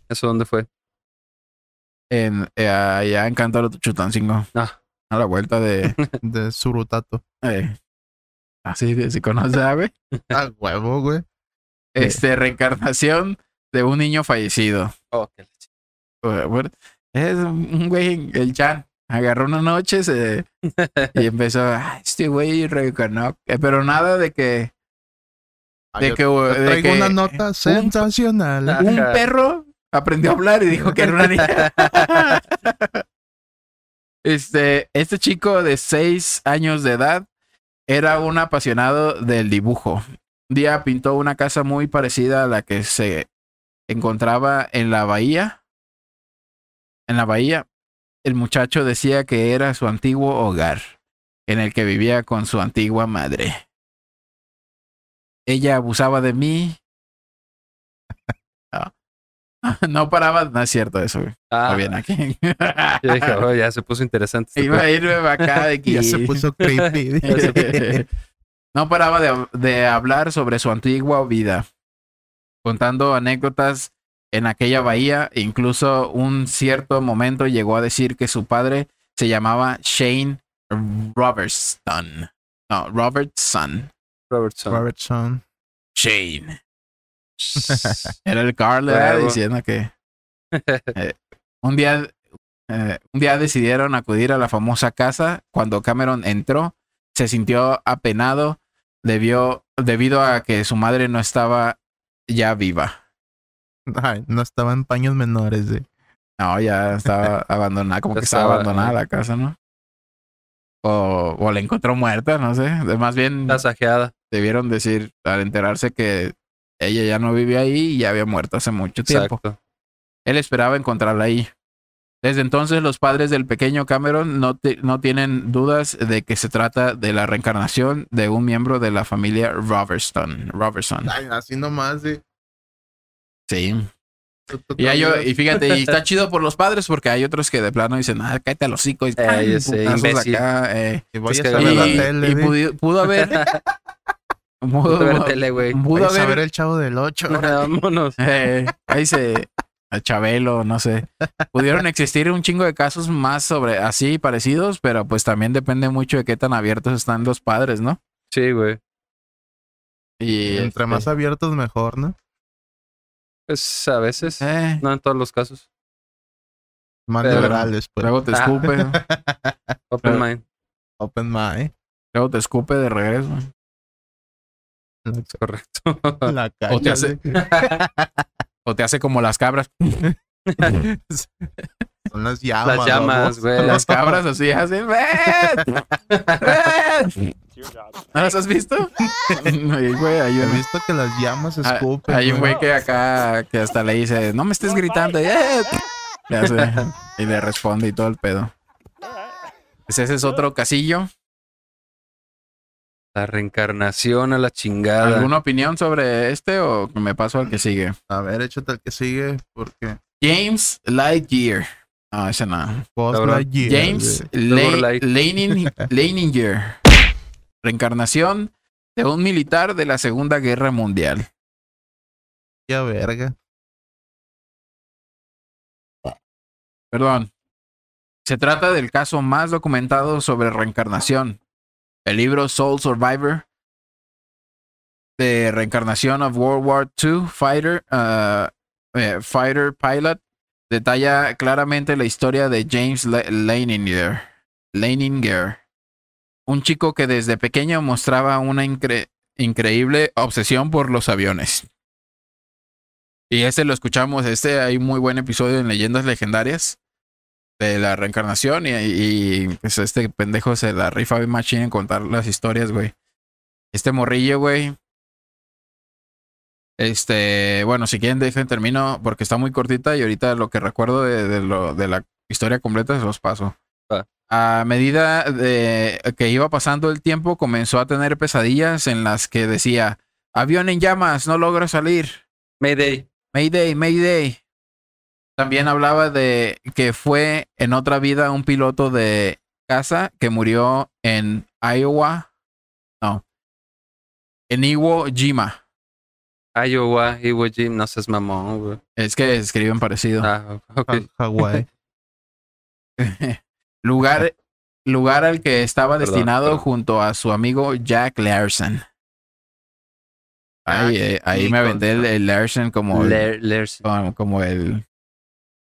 ¿Eso dónde fue? en, eh, allá en Cántaro Chutancingo. Ah. A la vuelta de. De Surutato. eh, así de si conoce a güey. A huevo, güey. Este, reencarnación de un niño fallecido. Oh, qué Es un güey, el Chan. Agarró una noche se- y empezó, "Ah, este güey reencarnó. Eh, Pero nada de que, Ah, de que, de que una nota sensacional. Ah. un perro aprendió a hablar y dijo que era una niña. Este, este chico de seis años de edad era un apasionado del dibujo. Un día pintó una casa muy parecida a la que se encontraba en la bahía. En la bahía, el muchacho decía que era su antiguo hogar, en el que vivía con su antigua madre. Ella abusaba de mí. No, paraba, no es cierto eso, güey. Ah, Está bien aquí. yo dije, oh, ya se puso interesante. este Iba a irme acá de aquí. Ya se puso creepy. no paraba de, de hablar sobre su antigua vida, contando anécdotas en aquella bahía. Incluso un cierto momento llegó a decir que su padre se llamaba Shane Robertson. No, Robertson. Robertson. Robertson. Shane. Era el Carl diciendo que eh, un día eh, un día decidieron acudir a la famosa casa. Cuando Cameron entró, se sintió apenado debió, debido a que su madre no estaba ya viva. Ay, no estaba en paños menores. eh. No, ya estaba abandonada, como que estaba estaba, abandonada la casa, ¿no? O, o la encontró muerta, no sé. Más bien Tasajeada. debieron decir, al enterarse que ella ya no vivía ahí y ya había muerto hace mucho tiempo. Exacto. Él esperaba encontrarla ahí. Desde entonces los padres del pequeño Cameron no, no tienen dudas de que se trata de la reencarnación de un miembro de la familia Robertson. Robertson. Ay, así nomás. Sí. Tú Y, hay- y fíjate, y está chido por los padres porque hay otros que de plano dicen, ah, cállate a los. Eh, acá, eh. Y voy Es a que saber Y, la Pero tele. y pudo haber Pudo, ver tele, güey. pudo Vayas a haber- ver el chavo del 8. Vámonos. Eh, ahí se. A Chabelo, no sé. Pudieron existir un chingo de casos más sobre así parecidos, pero pues también depende mucho de qué tan abiertos están los padres, ¿no? Sí, güey. Y Entre este, más abiertos, mejor, ¿no? Pues a veces. eh, No en todos los casos. Más Pero- liberales, pues. luego te Ah. escupe, Open Pero- mind. Open mind. luego te escupe de regreso. Correcto. La O te hace-. O te hace como las cabras. Son las llamas. Las llamas, güey. Las cabras así hacen. "Ven, ven". ¿No las has visto? Ay, güey, hay He visto que las llamas ah, escupen. hay un güey que acá que hasta le dice, no me estés gritando. Y, "Eh". Le hace- y le responde y todo el pedo. Pues ese es otro casillo. La reencarnación a la chingada. ¿Alguna opinión sobre este o me paso al que sigue? A ver, échate el que sigue, porque. James Lightyear. No, ese no. Lightyear, James Light. Leining- Leininger. Reencarnación de un militar de la Segunda Guerra Mundial. Ya verga. Perdón. Se trata del caso más documentado sobre reencarnación. El libro Soul Survivor de reencarnación of World War II Fighter, uh, eh, Fighter Pilot detalla claramente la historia de James Le- Leininger, un chico que desde pequeño mostraba una incre- increíble obsesión por los aviones. Y este lo escuchamos, este hay muy buen episodio en Leyendas Legendarias de la reencarnación y, y, pues este pendejo se la rifa bien machine en contar las historias, güey. Este morrillo, güey. Este, bueno, si quieren dejen termino porque está muy cortita y ahorita lo que recuerdo de, de lo, de la historia completa se los paso. A medida de que iba pasando el tiempo, comenzó a tener pesadillas en las que decía, avión en llamas, no logro salir. Mayday. Mayday, Mayday. También hablaba de que fue en otra vida un piloto de casa que murió en Iowa. No. En Iwo Jima. Iowa, Iwo Jim, no seas mamón, güey. Es que escriben parecido. Ah, ok. Ha- Hawái. lugar, lugar al que estaba Perdón, destinado perdón. junto a su amigo Jack Larson. Ahí, eh, ahí me aventé el, el Larson como el, como, como el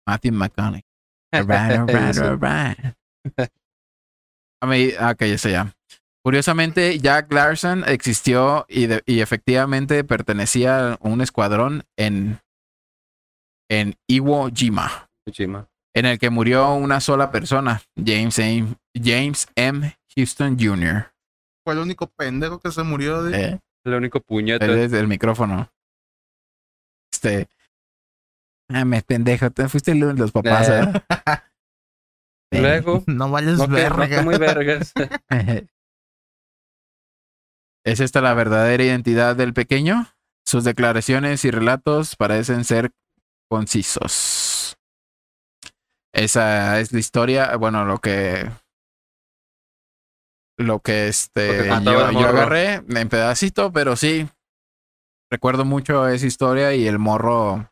Matthew McConaughey. A mí, ah, ok, ya sé ya. Curiosamente, Jack Larson existió y, de- y efectivamente pertenecía a un escuadrón en, en Iwo Jima, Kojima. en el que murió una sola persona, James M. James M. Houston Jr. Fue el único pendejo que se murió de. Eh, El único puñete. él es del micrófono. Este. Ah, me pendejo, te fuiste el de los papás. Eh. ¿eh? Luego, No vales no que, no verga. que muy vergas. ¿Es esta la verdadera identidad del pequeño? Sus declaraciones y relatos parecen ser concisos. Esa es la historia, bueno, lo que lo que este Lo que yo, yo agarré en pedacito, pero sí recuerdo mucho esa historia y el morro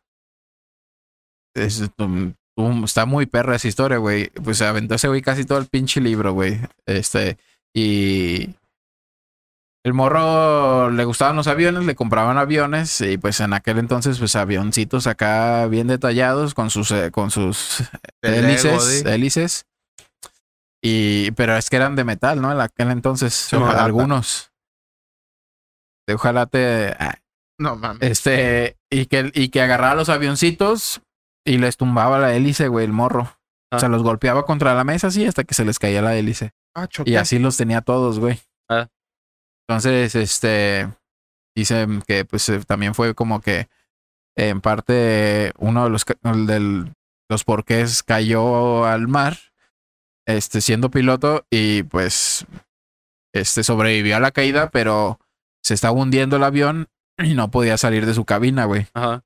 es, um, está muy perra esa historia, güey. Pues se aventó ese güey casi todo el pinche libro, güey. Este y el morro le gustaban los aviones, le compraban aviones y pues en aquel entonces pues avioncitos acá bien detallados con sus eh, con sus hélices, hélices. Y pero es que eran de metal, ¿no? En aquel entonces Sí, ojalá ojalá. algunos. De Ojalá te ah, No mames. este y que y que agarraba los avioncitos y les tumbaba la hélice, güey, el morro. O sea, Ah. los golpeaba contra la mesa así hasta que se les caía la hélice. Ah, choqué. Y así los tenía todos, güey. Ah. Entonces, este, dicen que pues eh, también fue como que en parte uno de los, del, los porqués cayó al mar, este, siendo piloto y pues, este, sobrevivió a la caída, pero se estaba hundiendo el avión y no podía salir de su cabina, güey. Ajá.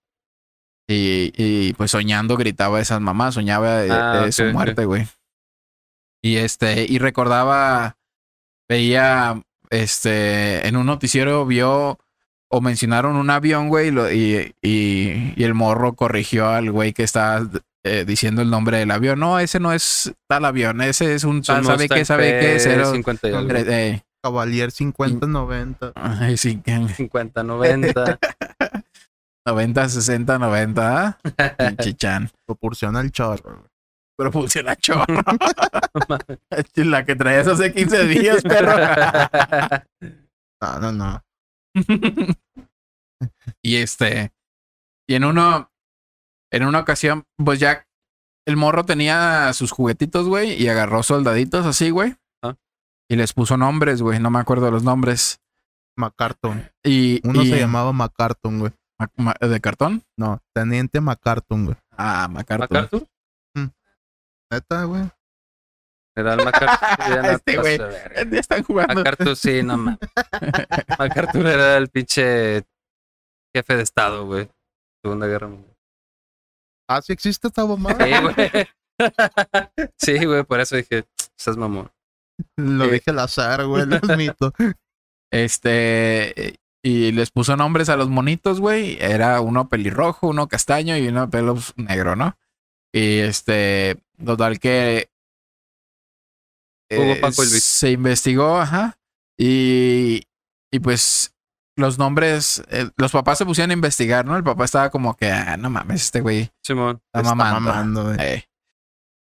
Y, y pues soñando gritaba esas mamás, soñaba de, Ah, de su muerte, güey. Y este, y recordaba, veía este, en un noticiero vio o mencionaron un avión, güey, y, lo- y, y- y el morro corrigió al güey que estaba eh, diciendo el nombre del avión. No, ese no es tal avión, ese es un tal, ¿sabe Mustang qué? ¿Sabe qué? Cero. 50 y algo. Hombre. eh, Cavalier 50-90. ay, sí, que- 50, 90. 90, 60, 90. ¿ah? Pinche chan. Proporciona el chorro. funciona chorro. La que traías hace 15 días, perro. No, no, no. y este. Y en uno. En una ocasión, pues ya. El morro tenía sus juguetitos, güey. Y agarró soldaditos así, güey. Ah. Y les puso nombres, güey. No me acuerdo los nombres. McCarton. Y. Uno y- se llamaba McCarton, güey. Ma- ¿De cartón? No, Teniente McCarton, güey. Ah, MacArthur. ¿MacArthur? Neta, güey. Era el MacArthur. Este te güey. Ya están jugando. MacArthur, sí, no mames. MacArthur era el pinche jefe de estado, güey. Segunda Guerra Mundial. Ah, sí existe esta mamada. Sí, güey. Sí, güey, por eso dije, estás mamón. Lo Eh. dije al azar, güey. No es mito. Este. Y les puso nombres a los monitos, güey. Era uno pelirrojo, uno castaño y uno pelo negro, ¿no? Y este. Total que. Eh, Paco se investigó, ajá. Y. Y pues. Los nombres. eh, los papás se pusieron a investigar, ¿no? El papá estaba como que. Ah, no mames, este güey Simón. está, Está mamando. mamando, güey. Eh,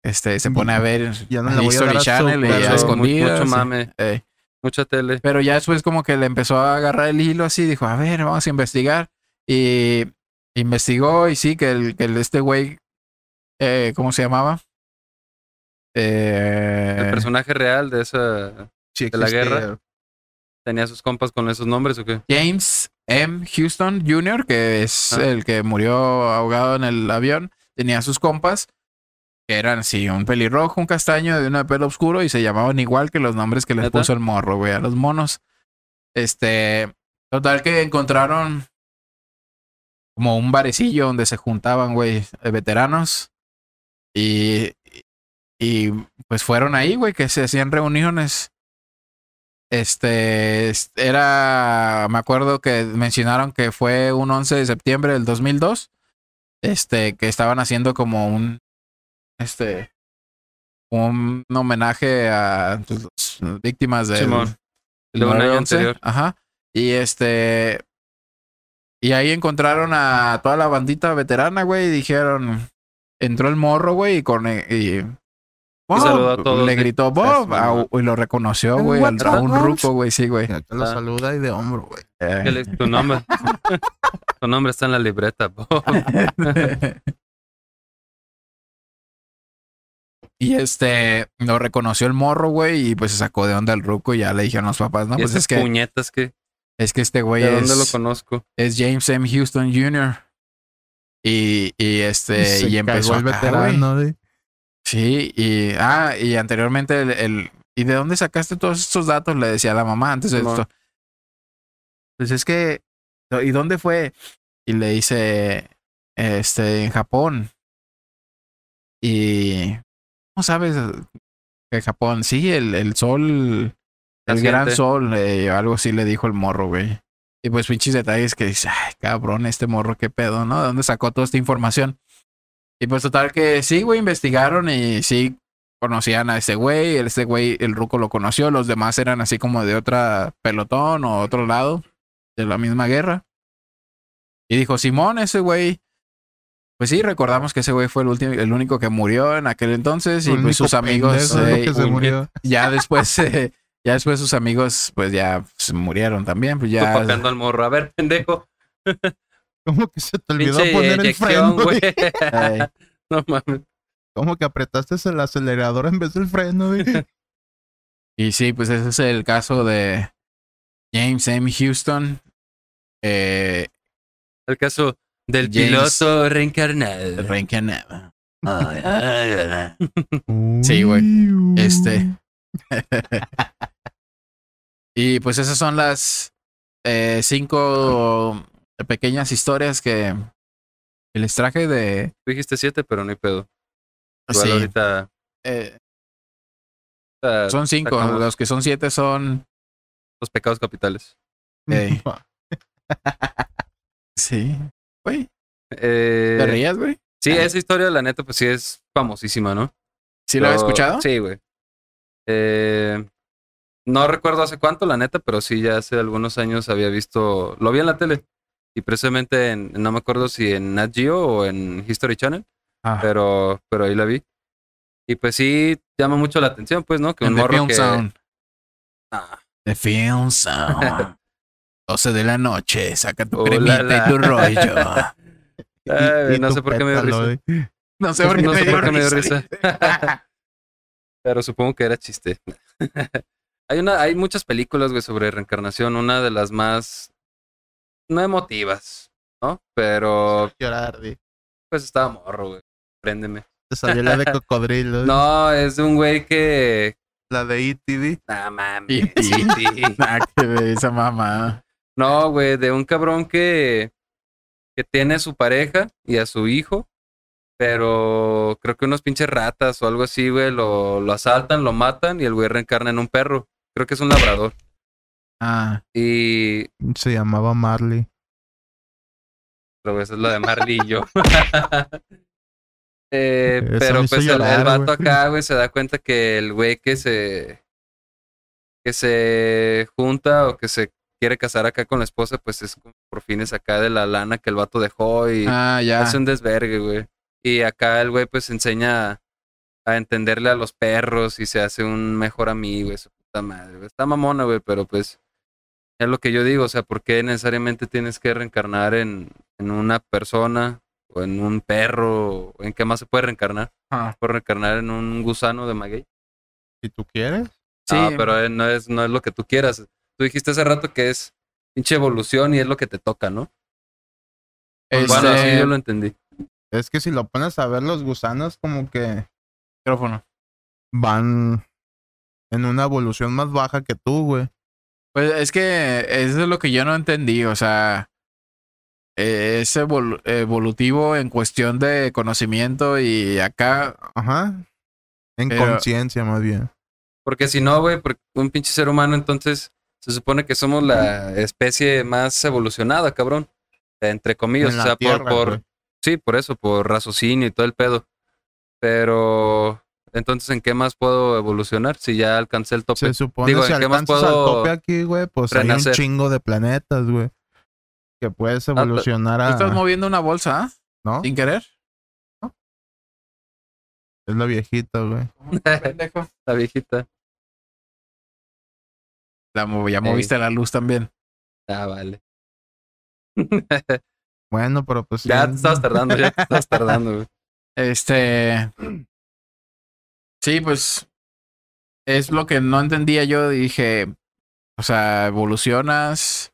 Este, se pone a ver Ya no le voy a History dar a Channel y a escondidas. Mucho mame. Eh, Mucha tele. pero ya después como que le empezó a agarrar el hilo así, dijo, a ver, vamos a investigar. Y investigó y sí, que el, que el- este güey, eh, ¿cómo se llamaba? Eh, El personaje real de esa de la guerra. tenía sus compas con esos nombres o qué? James M. Houston Jr., que es Ah. el que murió ahogado en el avión, tenía sus compas, eran, sí, un pelirrojo, un castaño de uno de pelo oscuro y se llamaban igual que los nombres que les ¿Neta? puso el morro, güey, a los monos. Este, total que encontraron como un barecillo donde se juntaban, güey, eh, veteranos y, y pues fueron ahí, güey, que se hacían reuniones. Este es- era, me acuerdo que mencionaron que fue un 11 de septiembre del 2002, este, que estaban haciendo como un, este, un homenaje a las víctimas del, Simón. del De un año 9/11. anterior. Ajá. Y este, y ahí encontraron a toda la bandita veterana, güey, y dijeron, entró el morro, güey, y con, y, Bob, saludó a todos, le gritó Bob, a- y lo reconoció, güey, a un ruco, güey, sí, güey. Y lo Ah. saluda y de hombro, güey. Eh. ¿Qué le- Tu nombre. tu nombre está en la libreta. Bob. y este lo reconoció el morro, güey, y pues se sacó de onda el ruco y ya le dijeron los papás, no, y pues esas es que puñetas que. es que este güey ¿De dónde lo es, conozco? es James M. Houston Jr. Y, y este Se y empezó el veterano, güey. Sí, y ah, y anteriormente el, el- ¿y de dónde sacaste todos estos datos? Le decía a la mamá antes de esto. Pues es que ¿y dónde fue? Y le dice este en Japón. Y ¿cómo sabes que Japón? Sí, el, el sol el gran sol, eh, algo así le dijo el morro, güey. Y pues pinches detalles que dice, ay, cabrón, este morro, qué pedo, ¿no? ¿De dónde sacó toda esta información? Y pues total que sí, güey, investigaron y sí conocían a ese güey, este güey, el ruco lo conoció, los demás eran así como de otra pelotón o otro lado de la misma guerra. Y dijo, Simón, ese güey, pues sí, recordamos que ese güey fue el último, el único que murió en aquel entonces y El pues sus amigos, eh, que se puñet- murió. ya después, eh, ya después sus amigos, pues ya se murieron también, pues ya. papeando al morro. A ver, pendejo. ¿Cómo que se te olvidó Pinche poner el freno, güey? güey. no mames. ¿Cómo que apretaste el acelerador en vez del freno, güey? y sí, pues ese es el caso de James M. Houston. Eh, El caso del James- piloto reencarnado. reencarnado. Sí, güey. Este. y pues esas son las eh, cinco pequeñas historias que, les traje de. Tú dijiste siete, pero no hay pedo. Igual Sí, ahorita. eh, ah, son cinco. sacamos. Los que son siete son Los pecados capitales. Sí. Güey, Eh, ¿te rías, güey? sí, esa historia, la neta, pues sí es famosísima, ¿no? ¿Sí has Pero- escuchado? Sí, güey. Eh, no recuerdo hace cuánto, la neta, pero sí, ya hace algunos años había visto, lo vi en la tele. Y precisamente, en, no me acuerdo si en Nat Geo o en History Channel, Ah, pero, pero ahí la vi. Y pues sí, llama mucho la atención, pues, ¿no? Que un morro Film que... Sound. Ah, The Film Sound. 12 de la noche, saca tu Oh, cremita la, la. y tu rollo. Ay, Y- y no tu sé por qué me dio pétalo. No sé por qué No me sé dio por qué me dio risa. Pero supongo que era chiste. hay una, hay muchas películas, güey, sobre reencarnación. Una de las más no emotivas, ¿no? Pero Llorar, güey. pues estaba morro, güey. Préndeme. Te salió la de cocodrilo. No, es de un güey que. La de ETV. Ah, mames. Sí. Nah, que ve esa mamá. No, güey, de un cabrón que, que tiene a su pareja y a su hijo, pero creo que unos pinches ratas o algo así, güey, lo, lo asaltan, lo matan y el güey reencarna en un perro. Creo que es un labrador. Ah, Y. Se llamaba Marley. Pero eso es lo de Marley y yo. Eh, pero pues el, el vato acá, güey, se da cuenta que el güey que se. que se junta o que se quiere casar acá con la esposa, pues es como por fines acá de la lana que el vato dejó y. ah, ya. Hace un desvergue, güey. Y acá el güey pues enseña a entenderle a los perros y se hace un mejor amigo, su puta madre. güey. Está mamona, güey, pero pues es lo que yo digo, o sea, ¿por qué necesariamente tienes que reencarnar en, en una persona o en un perro? ¿En qué más se puede reencarnar? Ah. ¿Puede reencarnar en un gusano de maguey? Si tú quieres. Sí, No, pero eh, no es, no es lo que tú quieras. Tú dijiste hace rato que es pinche evolución y es lo que te toca, ¿no? este, Bueno, así yo lo entendí. Es que si lo pones a ver, los gusanos como que micrófono. van en una evolución más baja que tú, güey. Pues es que eso es lo que yo no entendí, o sea, eh, es evolu- evolutivo en cuestión de conocimiento y acá, Ajá. En Pero- conciencia, más bien. Porque si no, güey, porque un pinche ser humano, entonces se supone que somos la especie más evolucionada, cabrón. Entre comillas, En o sea, Tierra, por, sí, por eso, por raciocinio y todo el pedo. Pero, entonces, ¿en qué más puedo evolucionar si ya alcancé el tope? Se supone Digo, si ¿en qué más alcanzas al puedo tope aquí, güey, pues hay renacer? un chingo de planetas, güey. Que puedes evolucionar tú estás a... moviendo una bolsa, ¿ah? ¿No? Sin querer. Es la viejita, güey. La viejita. La ya moviste la luz también. Ah, vale. Bueno, pero pues sí. ya te estabas tardando, ya te estabas tardando, güey. Este. Sí, pues. Es lo que no entendía yo. Dije. O sea, evolucionas.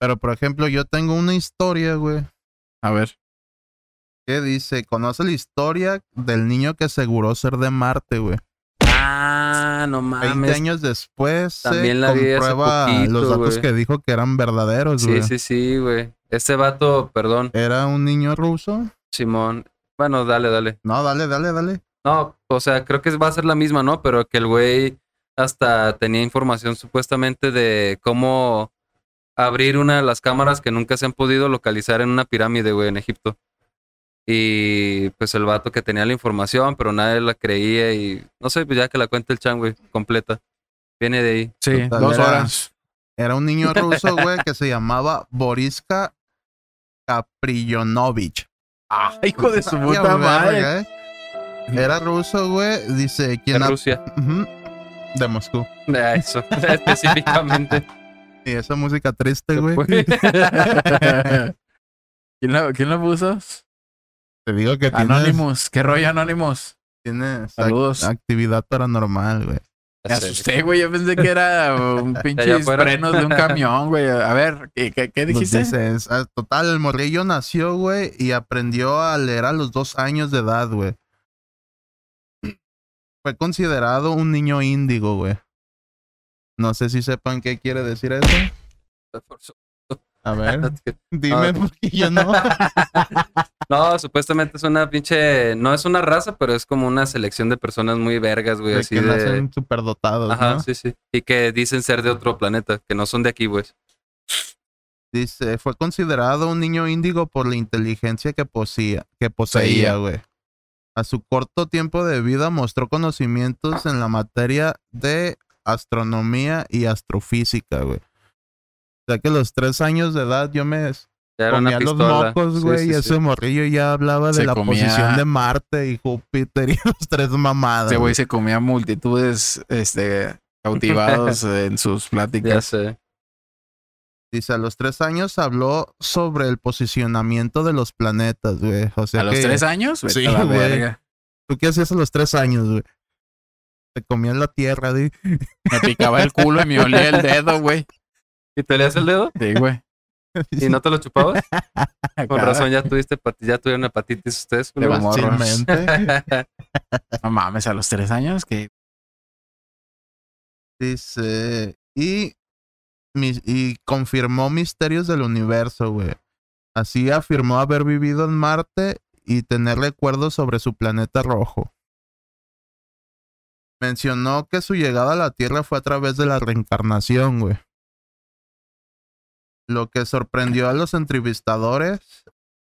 Pero, por ejemplo, yo tengo una historia, güey, A ver. que dice, conoce la historia del niño que aseguró ser de Marte, güey. Ah, no 20 mames. años después se También la vi hace comprueba poquito, los datos que dijo que eran verdaderos, güey. Sí, sí, sí, güey. Este vato, perdón, Era un niño ruso. Simón. Bueno, dale, dale. No, dale, dale, dale. No, o sea, creo que va a ser la misma, ¿no? Pero que el güey hasta tenía información supuestamente de cómo abrir una de las cámaras que nunca se han podido localizar en una pirámide, güey, en Egipto. Y pues el vato que tenía la información, pero nadie la creía y no sé, pues ya que la cuente el chan, güey, completa. Viene de ahí. Sí, Total, dos era- horas. Era un niño ruso, güey, que se llamaba Boriska Kaprillonovich. Ah, hijo de su puta verga, madre. ¿eh? Era ruso, güey. Dice, De ¿quién ha- Rusia. De Moscú. Ah, Eso, específicamente. Y esa música triste, güey. ¿Quién lo, ¿Quién lo puso? Te digo que tienes, Anonymous. ¿Qué rollo Anonymous? tienes Saludos. actividad paranormal, güey. Me asusté, güey. Yo pensé que era un pinche frenos de un camión, güey. A ver, ¿qué, qué, qué Nos dijiste? dices, ah, total, el morrillo nació, güey, y aprendió a leer a los dos años de edad, güey. Fue considerado un niño índigo, güey. No sé si sepan qué quiere decir eso. A ver, dime Ah. porque yo no. No, supuestamente es una pinche. No es una raza, pero es como una selección de personas muy vergas, güey. De Así que de. nacen superdotados, Ajá, ¿no? sí, sí. Y que dicen ser de otro planeta, que no son de aquí, güey. Dice, fue considerado un niño índigo por la inteligencia que poseía, que poseía, Poseía. güey. A su corto tiempo de vida mostró conocimientos en la materia de astronomía y astrofísica, güey. O sea que a los tres años de edad yo me Ya era una comía los mocos, güey, sí, y sí. ese morrillo ya hablaba de la comía- posición de Marte y Júpiter y los tres mamadas. Este güey se comía multitudes este, cautivados en sus Ya pláticas. sé. Dice, a los tres años habló sobre el posicionamiento de los planetas, güey. O sea ¿A los tres años? Vete Sí, güey. ¿Tú qué hacías a los tres años, güey? Te comías la tierra, güey. Me picaba el culo y me olía el dedo, güey. ¿Y te leas el dedo? Sí, güey. ¿Y no te lo chupabas? Con razón, ya tuviste ya tuvieron hepatitis ustedes. No mames, a los tres años que Dice, y, mis- y confirmó misterios del universo, güey. Así afirmó haber vivido en Marte y tener recuerdos sobre su planeta rojo. Mencionó que su llegada a la Tierra fue a través de la reencarnación, güey. Lo que sorprendió a los entrevistadores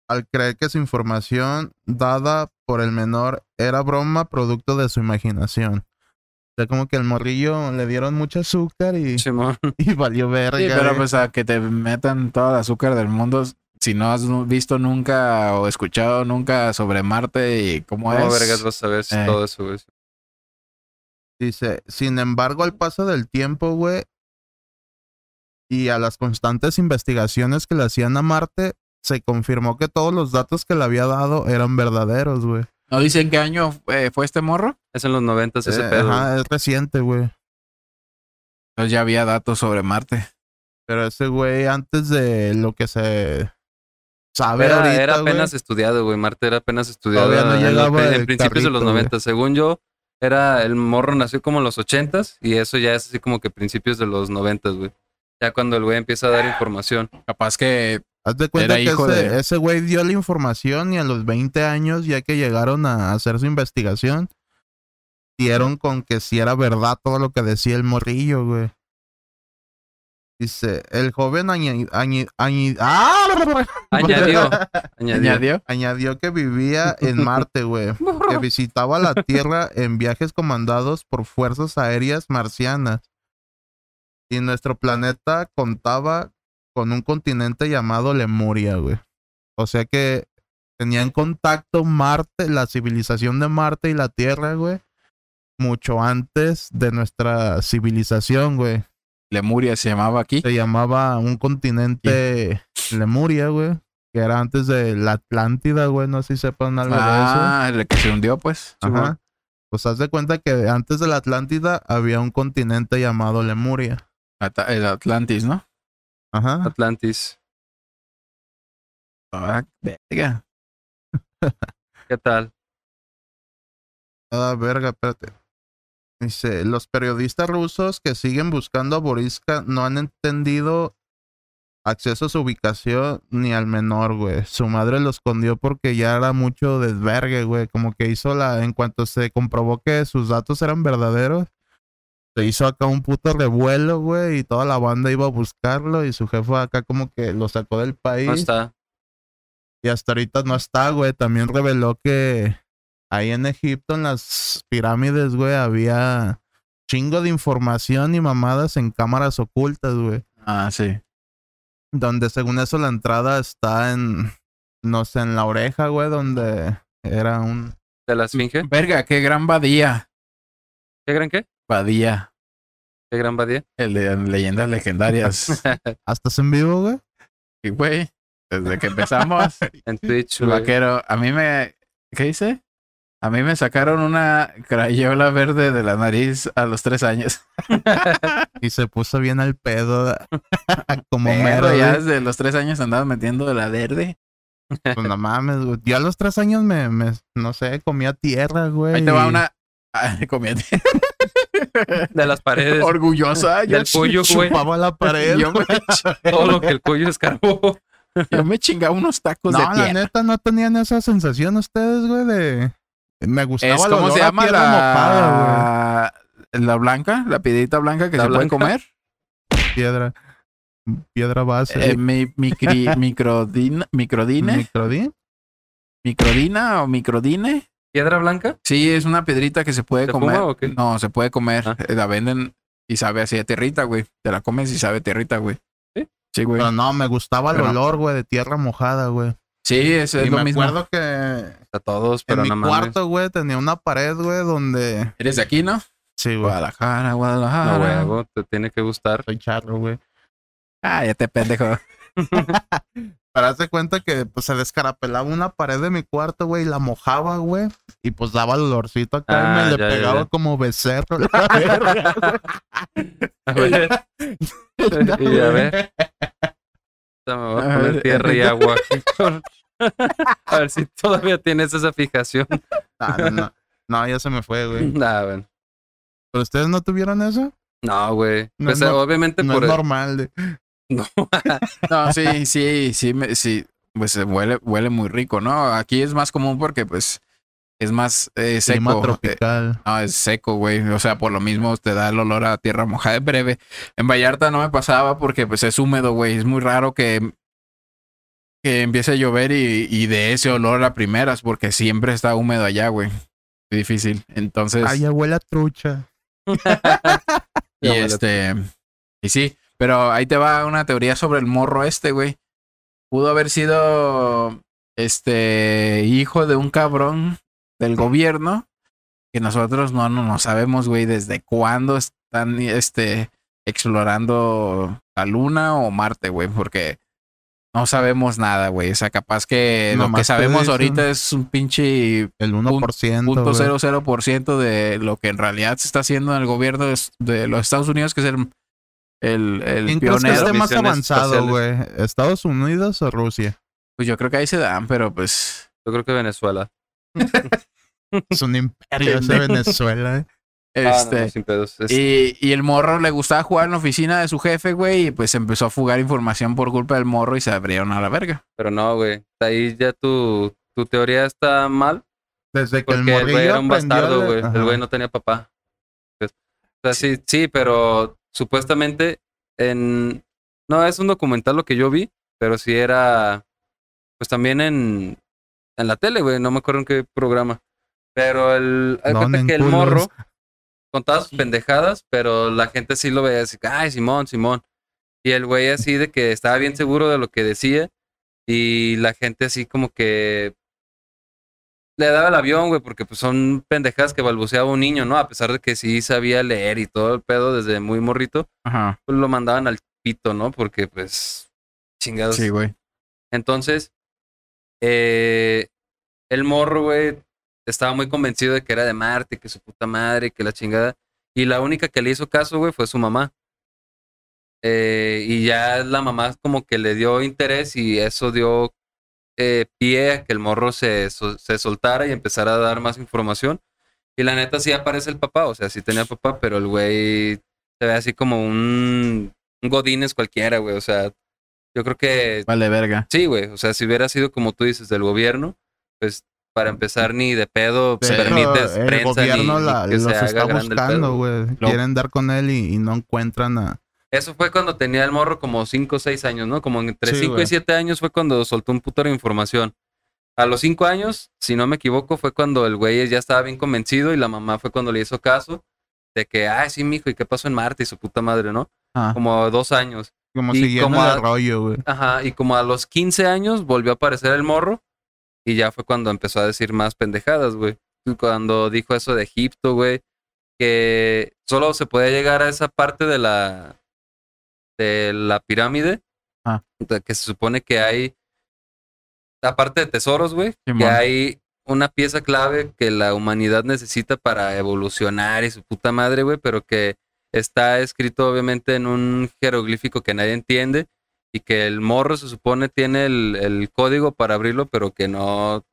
al creer que su información dada por el menor era broma producto de su imaginación. O sea, como que el morrillo le dieron mucho azúcar y, Simón. y valió verga. Sí, pero pues a que te metan todo el azúcar del mundo, si no has visto nunca o escuchado nunca sobre Marte y cómo ¿Cómo es. vergas vas a ver si Eh. todo eso, güey? Dice, sin embargo, al paso del tiempo, güey, y a las constantes investigaciones que le hacían a Marte, se confirmó que todos los datos que le había dado eran verdaderos, güey. ¿No dicen qué año eh, fue este morro? Es en los noventas ese Eh, pedo. Ajá, es reciente, güey. Entonces ya había datos sobre Marte. Pero ese güey, antes de lo que se sabe Era, ahorita, era güey, apenas estudiado, güey. Marte era apenas estudiado. Todavía no en, los- en el principios de los carrito, güey. 90. Según yo, era el morro nació como en los 80s y eso ya es así como que principios de los 90, güey. Ya cuando el güey empieza a dar información. Capaz que Haz de cuenta Era que hijo ese, de- ese güey dio la información y a los 20 años, ya que llegaron a hacer su investigación, dieron con que si era verdad todo lo que decía el morrillo, güey. Dice, el joven añi- añi- añi- ¡Ah! Añadió. añadió. añadió que vivía en Marte, güey. Que visitaba la Tierra en viajes comandados por fuerzas aéreas marcianas. Y nuestro planeta contaba con un continente llamado Lemuria, güey. O sea que tenían contacto Marte, la civilización de Marte y la Tierra, güey. Mucho antes de nuestra civilización, güey. Lemuria se llamaba aquí. Se llamaba un continente Lemuria, güey. Que era antes de la Atlántida, güey. No sé si sepan algo de eso. Ah, el que se hundió, pues. Ajá. Pues haz de cuenta que antes de la Atlántida había un continente llamado Lemuria. El Atlantis, ¿no? Ajá. Atlantis. Ah, verga. ¿Qué tal? Ah, verga, espérate. Dice, los periodistas rusos que siguen buscando a Boriska no han entendido acceso a su ubicación ni al menor, güey. Su madre lo escondió porque ya era mucho desvergue, güey. Como que hizo la... En cuanto se comprobó que sus datos eran verdaderos, se hizo acá un puto revuelo, güey. Y toda la banda iba a buscarlo y su jefe acá como que lo sacó del país. No está. Y hasta ahorita no está, güey. También reveló que ahí en Egipto, en las pirámides, güey, había chingo de información y mamadas en cámaras ocultas, güey. Ah, sí. Donde según eso la entrada está en, no sé, en la oreja, güey, donde era un... ¿De la esfinge? Verga, qué gran badía. ¿Qué gran qué? Badía. ¿Qué gran badía? El de leyendas legendarias. ¿Hasta en vivo, güey? y güey, desde que empezamos, En Twitch, el güey. vaquero, a mí me. ¿Qué dice? A mí me sacaron una crayola verde de la nariz a los tres años. Y se puso bien al pedo. como mero, ya desde los tres años andaba metiendo de la verde. Pues no mames, güey. Yo a los tres años me, me no sé, comía tierra, güey. Ahí te va una. Ay, comiente. De las paredes. Orgullosa. yo Del cuyo, güey. Chupaba la pared. Yo me Todo lo que el cuello escarbó. Yo me chingaba unos tacos No, de la tierra. neta, no tenían esa sensación ustedes, güey, de... Me gustaba Es olor se llama mojada, la... la blanca, la piedrita blanca que ¿La se puede blanca? comer. güey. Piedra. Piedra base. Eh, mi, micri- microdina, microdine, ¿Microdín? microdina o microdine. ¿Piedra blanca? Sí, es una piedrita que se puede ¿Se comer. fuma o qué? No, se puede comer. Ah. Eh, La venden y sabe así de tierrita, güey. Te la comes y sabe a tierrita, güey. ¿Sí? Sí, güey. Pero no, me gustaba el Pero- olor, güey, de tierra mojada, güey. Sí, eso es Y lo me mismo. acuerdo que A todos, en pero mi no mames. cuarto, güey, tenía una pared, güey, donde... Eres de aquí, ¿no? Sí, güey. Guadalajara, No, Guadalajara. huevo, te tiene que gustar. Soy charro, güey. Ah, ya te pendejo. Pero de cuenta que pues se descarapelaba una pared de mi cuarto, güey, y la mojaba, güey. Y pues daba el olorcito acá y Ah, me le ya, ya, pegaba ya. como becerro. la verga, A ver, y a ver. Ya me voy a poner tierra y agua. a ver si todavía tienes esa fijación. No, no, no. No, ya se me fue, güey. Nah, bueno. ¿Pero ustedes no tuvieron eso? No, güey. No Pues es obviamente No por es normal. De... No. No, sí, sí, sí, me- sí. Pues eh, huele, huele muy rico, ¿no? Aquí es más común porque, pues, es más eh, Clima seco. Eh, tropical. No, es seco, güey. O sea, por lo mismo te da el olor a tierra mojada en breve. En Vallarta no me pasaba porque pues es húmedo, güey. Es muy raro que, que empiece a llover y, y de ese olor a primeras porque siempre está húmedo allá, güey. Es difícil. Entonces, Ay, abuela trucha. y huele. este, y sí, pero ahí te va una teoría sobre el morro este, güey. Pudo haber sido este hijo de un cabrón del gobierno que nosotros no, no, no sabemos, güey, desde cuándo están este explorando la luna o Marte, güey, porque no sabemos nada, güey. O sea, capaz que lo que sabemos ahorita es un pinche El 1%. punto güey. cero cero por ciento de lo que en realidad se está haciendo en el gobierno de, de los Estados Unidos, que es el, el, el que pionero. esté más avanzado, güey. ¿Estados Unidos o Rusia? Pues yo creo que ahí se dan, pero pues. Yo creo que Venezuela. Es un imperio ese Venezuela. eh. Ah, no, Este. pedos. Es- y, y el morro le gustaba jugar en la oficina de su jefe, güey, y pues empezó a fugar información por culpa del morro y se abrieron a la verga. Pero no, güey. Ahí ya tu, tu teoría está mal. Desde que el Porque el güey morrillo era un bastardo, güey. El güey no tenía papá. O sea, sí, sí, pero supuestamente en... No, es un documental lo que yo vi, pero sí era... Pues también en... En la tele, güey. No me acuerdo en qué programa. Pero el... Hay No, cuenta en que el morro contaba sus pendejadas, pero la gente sí lo veía así, ay, Simón, Simón. Y el güey así de que estaba bien seguro de lo que decía y la gente así como que le daba el avión, güey, porque pues son pendejadas que balbuceaba un niño, ¿no? A pesar de que sí sabía leer y todo el pedo desde muy morrito, Ajá. pues lo mandaban al pito, ¿no? Porque pues chingados. Sí, güey. Entonces, eh, el morro, güey, estaba muy convencido de que era de Marte, que su puta madre, que la chingada. Y la única que le hizo caso, güey, fue su mamá. Eh, y ya la mamá como que le dio interés y eso dio eh, pie a que el morro se, se soltara y empezara a dar más información. Y la neta sí aparece el papá, o sea, sí tenía papá, pero el güey se ve así como un, un Godínez cualquiera, güey. O sea, yo creo que Vale, verga. Sí, güey. O sea, si hubiera sido como tú dices, del gobierno, pues para empezar ni de pedo De permites hecho, el prensa gobierno ni la- que los se haga está buscando, güey. Quieren dar con él y, y no encuentran a... Eso fue cuando tenía el morro como 5 o 6 años, ¿no? Como entre Sí, 5 güey. y 7 años fue cuando soltó un puto de información. A los 5 años, si no me equivoco, fue cuando el güey ya estaba bien convencido y la mamá fue cuando le hizo caso de que, ay, sí, mijo, ¿y qué pasó en Marte? Y su puta madre, ¿no? Ah. Como dos años. Como Y siguiendo como el a- rollo, güey. Ajá, y como a los 15 años volvió a aparecer el morro y ya fue cuando empezó a decir más pendejadas, güey. Cuando dijo eso de Egipto, güey, que solo se podía llegar a esa parte de la de la pirámide, Ah. que se supone que hay aparte de tesoros, güey, que hay una pieza clave que la humanidad necesita para evolucionar y su puta madre, güey, pero que está escrito obviamente en un jeroglífico que nadie entiende y que el morro se supone tiene el, el código para abrirlo, pero que no,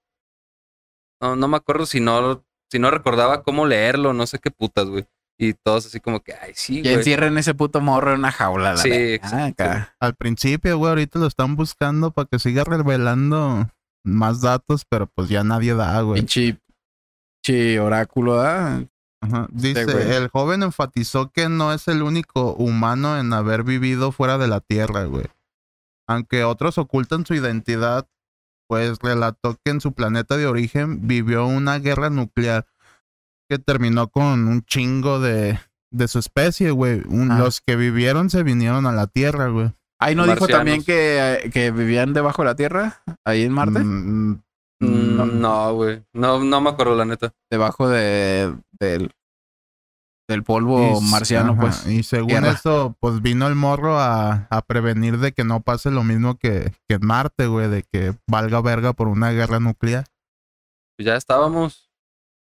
no, no me acuerdo si no, si no recordaba cómo leerlo, no sé qué putas, güey. Y todos así como que, ay, sí, güey. encierren ese puto morro en una jaula. La Sí, exacto. Acá. Al principio, güey, ahorita lo están buscando para que siga revelando más datos, pero pues ya nadie da, güey. Pinche, pinche oráculo, ¿ah? Ajá. Dice, güey. el joven enfatizó que no es el único humano en haber vivido fuera de la Tierra, güey. Aunque otros ocultan su identidad, pues relató que en su planeta de origen vivió una guerra nuclear que terminó con un chingo de, de su especie, güey. Ah. Los que vivieron se vinieron a la Tierra, güey. Ahí no dijo también que, que vivían debajo de la Tierra, ahí en Marte, Mm, Mm, no. No, güey. No, no me acuerdo, la neta. debajo de, del, del polvo Y- marciano, ajá, pues. Y según tierra. eso, pues vino el morro a, a prevenir de que no pase lo mismo que, que en Marte, güey, de que valga verga por una guerra nuclear. Pues ya estábamos.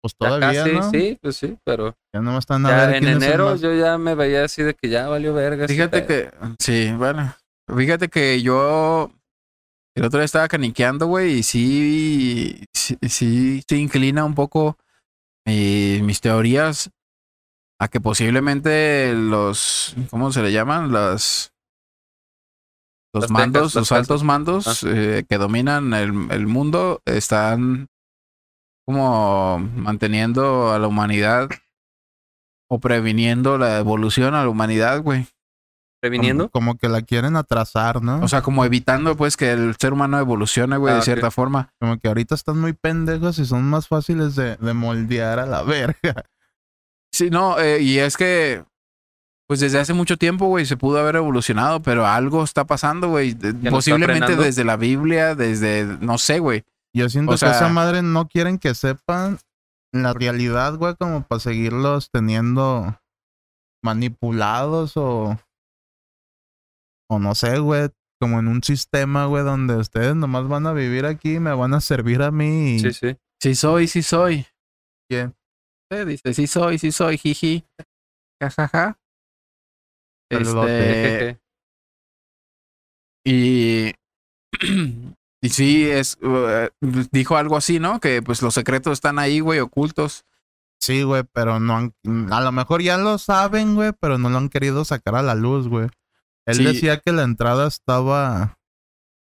Pues Ya todavía, casi, ¿no? sí, pues sí, pero Ya no están a ya ver en enero yo ya me veía así de que ya valió verga. Fíjate que, sí, bueno, fíjate que yo el otro día estaba caniqueando, güey, y sí, sí, sí se inclina un poco mi- mis teorías a que posiblemente los, ¿cómo se le llaman? Las, los Las mandos, tecas, los altos casas. mandos eh, que dominan el, el mundo están como manteniendo a la humanidad o previniendo la evolución a la humanidad, güey. ¿Previniendo? Como, como que la quieren atrasar, ¿no? O sea, como evitando pues que el ser humano evolucione, güey, Ah, de ok. cierta forma. como que ahorita están muy pendejos y son más fáciles de, de moldear a la verga. Sí, no, eh, y es que pues desde hace mucho tiempo, güey, se pudo haber evolucionado, pero algo está pasando, güey. Posiblemente desde la Biblia, desde, no sé, güey. Yo siento O sea- que esa madre no quieren que sepan la realidad, güey, como para seguirlos teniendo manipulados o. O no sé, güey. Como en un sistema, güey, donde ustedes nomás van a vivir aquí y me van a servir a mí. Y Sí, sí. Sí soy, sí soy. ¿Quién? Eh, dice, sí soy, sí soy, jiji. Jajaja. Este, y, y sí, es, uh, dijo algo así, ¿no? Que pues los secretos están ahí, güey, ocultos. Sí, güey, pero no han. A lo mejor ya lo saben, güey, pero no lo han querido sacar a la luz, güey. Él Sí. decía que la entrada estaba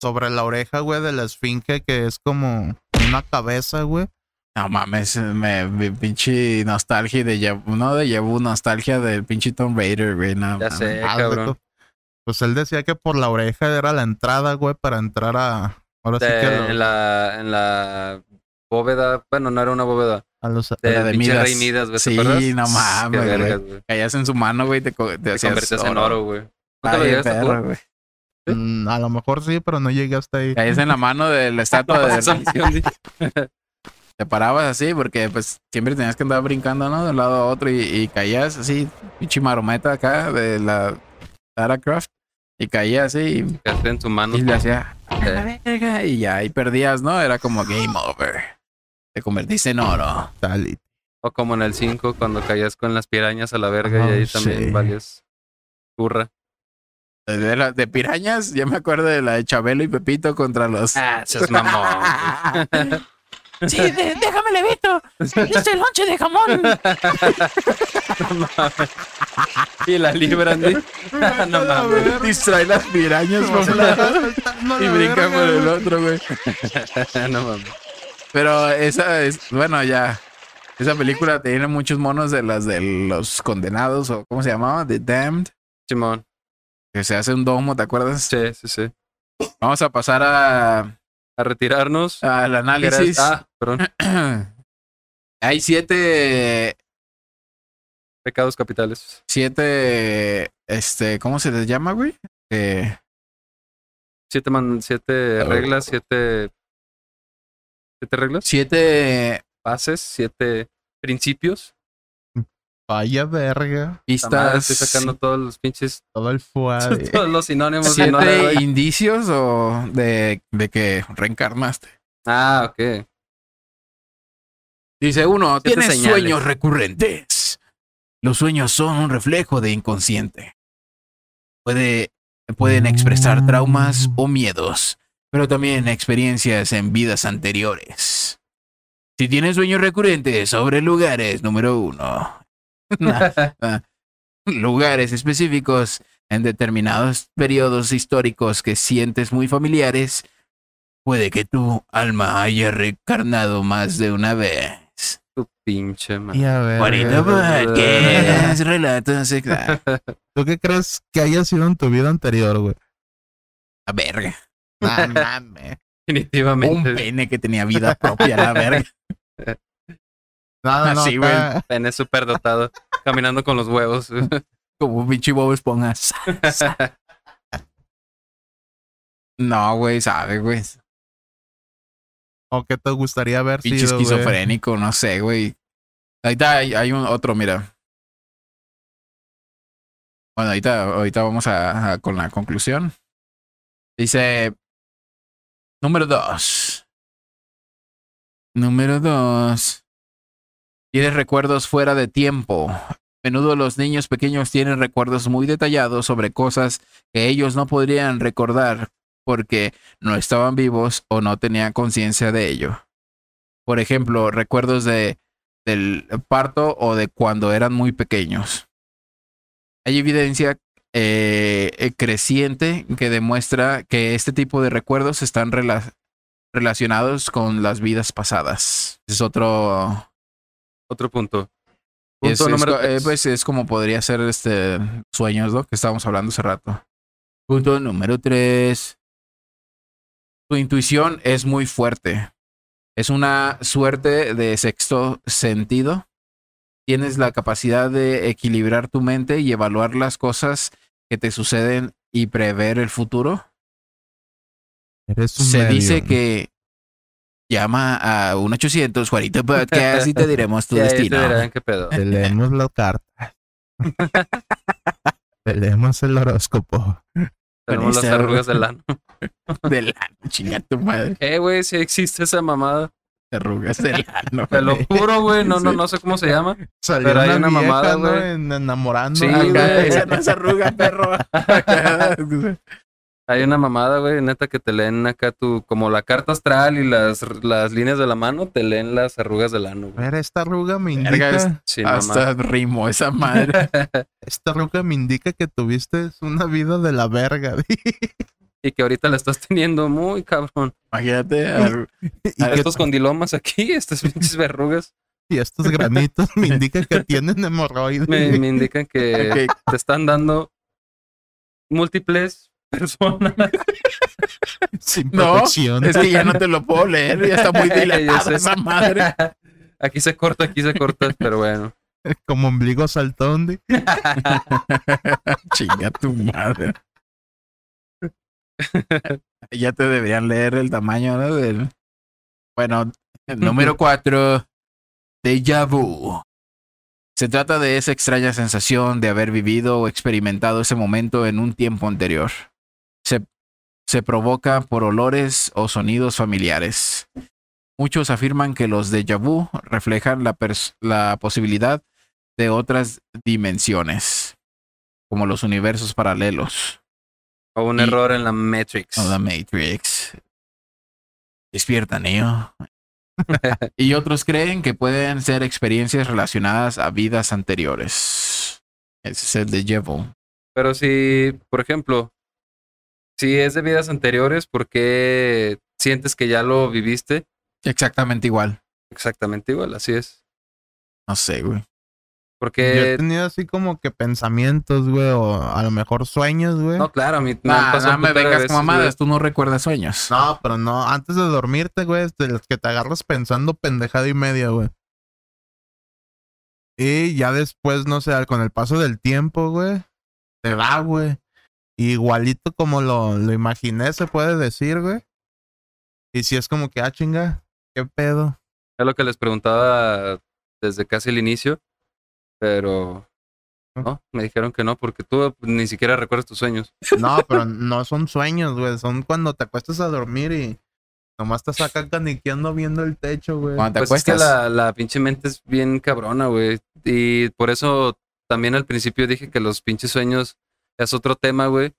sobre la oreja, güey, de la esfinge, que es como una cabeza, güey. No mames, me, me pinche nostalgia de Yabu, no de Yabu, nostalgia del pinche Tomb Raider, güey. No, Ya mames. sé, cabrón. güey, Pues él decía que por la oreja era la entrada, güey, para entrar a. Ahora sí que lo- en, la, en la bóveda, bueno, no era una bóveda. a los. De, La de Midas. Rey Midas, güey. ¿te Sí, no mames, güey. Caías en su mano, güey, te, te Te hacías convertías en oro. güey. Está ¿Nunca lo bien llegaste a perro, güey. Mm, a lo mejor sí, pero no llegué hasta ahí. Caías en la mano de la estatua de sí. te parabas así porque pues siempre tenías que andar brincando, ¿no? De un lado a otro y, y caías así, pinche marometa acá de la Lara Croft y caías así y, Quedaste en su mano. y le hacía "A la verga", y ya, y perdías, ¿no? Era como game over. Te convertiste en oro. Tal y- O como en el 5, cuando caías con las pirañas a la verga y Oh, ahí también sí. valías curra. De, la- de pirañas, ya me acuerdo de la de Chabelo y Pepito contra los. Ah, seas mamón. sí, de- déjame levito. Este lonche de jamón. y la libran, ¿sí? no mames. Distrae las pirañas, No, Y brinca por el otro, güey. no mames. Pero esa es, bueno, ya. Esa película tiene muchos monos de las de los condenados, o ¿cómo se llamaba? The Damned. Simón. Que se hace un domo, ¿te acuerdas? Sí, sí, sí. Vamos a pasar a, A retirarnos. al análisis. Ah, perdón. Hay siete, Pecados capitales. siete, este, ¿cómo se les llama, güey? Eh, Siete, man, siete reglas, siete. Siete reglas. siete Bases, siete principios. Vaya verga. Pistas, Estoy sacando todos los pinches. Todo el fuade. Todos los sinónimos. de siete güey. indicios o de, de que reencarnaste. Ah, ok. Dice uno, señales. sueños recurrentes. Los sueños son un reflejo de inconsciente. Puede, pueden expresar traumas o miedos, pero también experiencias en vidas anteriores. Si tienes sueños recurrentes sobre lugares, número uno. Ah, lugares específicos en determinados periodos históricos que sientes muy familiares, puede que tu alma haya recarnado más de una vez. Tu pinche man. Y a ver, güey, Podcast, relatos exa- ¿tú qué crees que haya sido en tu vida anterior, güey? A verga. No mames. Un Definitivamente. pene que tenía vida propia, la verga. No, no, Así, güey. Pene súper dotado. caminando con los huevos. Como un pinche Bob Esponja. No, güey, sabe, güey. ¿O qué te gustaría haber Pinche sido, esquizofrénico, no sé, güey. Ahorita hay, hay un otro, mira. Bueno, ahorita, ahorita vamos a, a- con la conclusión. Dice. Número dos. Número dos. Tienes recuerdos fuera de tiempo. A menudo los niños pequeños tienen recuerdos muy detallados sobre cosas que ellos no podrían recordar porque no estaban vivos o no tenían conciencia de ello. Por ejemplo, recuerdos de, del parto o de cuando eran muy pequeños. Hay evidencia eh, eh, creciente que demuestra que este tipo de recuerdos están rela- relacionados con las vidas pasadas. Es otro. Otro punto. Punto es número eh, pues es como podría ser este sueños, ¿no? Que estábamos hablando hace rato. Punto número tres. Tu intuición es muy fuerte. Es una suerte de sexto sentido. Tienes la capacidad de equilibrar tu mente y evaluar las cosas que te suceden y prever el futuro. Eres un Se dice que llama a un 800 Juanito Podcast y te diremos tu te destino. dirán qué pedo. Te leemos la carta. Te leemos el horóscopo. Tenemos las arrugas del ano. De la chinga tu madre. Eh, güey, si existe esa mamada. Arrugas del ano. Te lo juro, güey. No, no, no sé cómo se llama. Salió Pero hay una, vieja, mamada, enamorando. Sí, güey. Esa no es arruga, perro. Hay una mamada, güey, neta, que te leen acá tu, como la carta astral y las, las líneas de la mano, te leen las arrugas del ano, güey. ver, esta arruga me indica. Es- Sí, Hasta mamá. rimo esa madre. Esta arruga me indica que tuviste una vida de la verga. Y que ahorita la estás teniendo muy cabrón. Imagínate. y, A estos condilomas aquí, estas pinches verrugas, y estos granitos me indican que tienen hemorroides. me, me indican que que- te están dando múltiples personas. Sin No, protección. es que ya no te lo puedo leer. Ya está muy dilatada esa madre. Aquí se corta, aquí se corta, pero bueno. Como ombligo saltón. de- Chinga tu madre. ya te deberían leer el tamaño, ¿no? Del... Bueno, el número cuatro. Déjà vu. Se trata de esa extraña sensación de haber vivido o experimentado ese momento en un tiempo anterior. Se, provoca por olores o sonidos familiares. Muchos afirman que los déjà vu reflejan la, posibilidad de otras dimensiones, como los universos paralelos O un Y- error en la Matrix. o la Matrix. Despierta, Neo. y otros creen que pueden ser experiencias relacionadas a vidas anteriores. Ese es el de Jevo. Pero si, por ejemplo, si es de vidas anteriores, ¿por qué sientes que ya lo viviste? Exactamente igual. Exactamente igual, así es. No sé, güey. Yo he Porque, tenido así como que pensamientos, güey, o a lo mejor sueños, güey. no, claro, a mí me Nah, un me vengas veces, con mamadas, güey. tú no recuerdas sueños. No, pero no, antes de dormirte, güey, es de los que te agarras pensando pendejada y media, güey. Y ya después, no sé, con el paso del tiempo, güey, te va, güey. Igualito como lo, lo imaginé, se puede decir, güey. Y si es como que, ah, chinga, qué pedo. Es lo que les preguntaba desde casi el inicio, pero no, me dijeron que no, porque tú ni siquiera recuerdas tus sueños. No, pero no son sueños, güey. Son cuando te acuestas a dormir y nomás estás acá caniqueando viendo el techo, güey. Cuando te Pues es que acuestas. la, la pinche mente es bien cabrona, güey. Y por eso también al principio dije que los pinches sueños es otro tema, güey.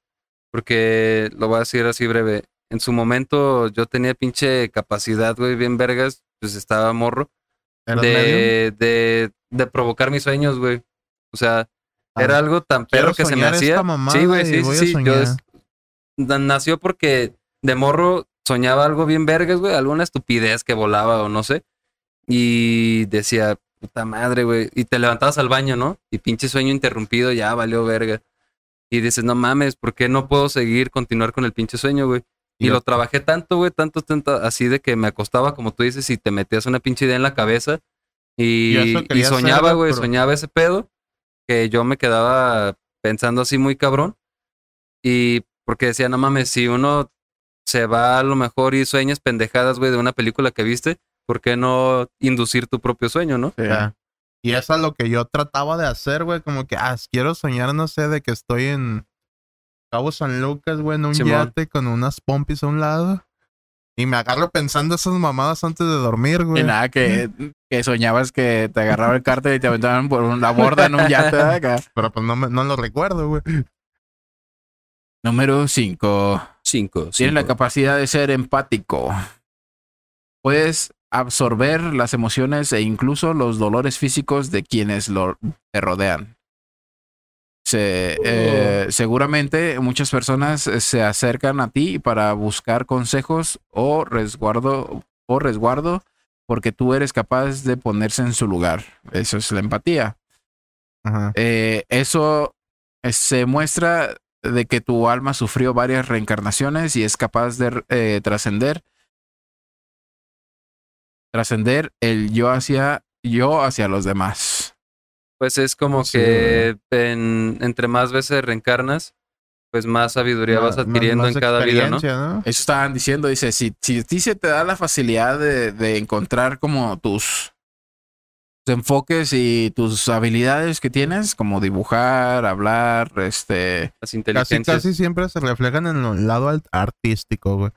Porque lo voy a decir así breve. En su momento yo tenía pinche capacidad, güey, bien vergas. Pues estaba morro. De, de, de provocar mis sueños, güey. O sea, Ah, era algo tan perro que se me hacía. Sí, güey, sí, sí, sí. Yo es- nació porque de morro soñaba algo bien vergas, güey, alguna estupidez que volaba o no sé. Y decía, puta madre, güey. Y te levantabas al baño, ¿no? Y pinche sueño interrumpido, ya valió verga. Y dices, no mames, ¿por qué no puedo seguir, continuar con el pinche sueño, güey? Y lo trabajé tanto, güey, tanto, tanto, así de que me acostaba, como tú dices, y te metías una pinche idea en la cabeza. Y, soñaba, güey, pero- soñaba ese pedo, que yo me quedaba pensando así muy cabrón. Y porque decía, no mames, si uno se va a lo mejor y sueñas pendejadas, güey, de una película que viste, ¿por qué no inducir tu propio sueño, no? Sí. Y eso es lo que yo trataba de hacer, güey. Como que, ah, quiero soñar, no sé, de que estoy en Cabo San Lucas, güey, en un Simón. yate con unas pompis a un lado. Y me agarro pensando esas mamadas antes de dormir, güey. Y nada, que, que soñabas que te agarraba el cártel y te aventaban por una borda en un yate de acá. Pero pues no, me, no lo recuerdo, güey. Número 5. Cinco. Tienes la capacidad de ser empático. Puedes absorber las emociones e incluso los dolores físicos de quienes lo, te rodean. Se- eh, seguramente muchas personas se acercan a ti para buscar consejos o resguardo o resguardo porque tú eres capaz de ponerse en su lugar. Eso es la empatía. Ajá. Eh, eso se muestra de que tu alma sufrió varias reencarnaciones y es capaz de eh, trascender trascender el yo hacia yo hacia los demás. Pues es como Sí, que en- entre más veces reencarnas, pues más sabiduría vas adquiriendo más en cada vida, ¿no? Eso estaban diciendo, dice, si, si a ti se te da la facilidad de, de encontrar como tus, tus enfoques y tus habilidades que tienes, como dibujar, hablar, este, Las Casi, inteligencias. casi siempre se reflejan en el lado artístico, güey.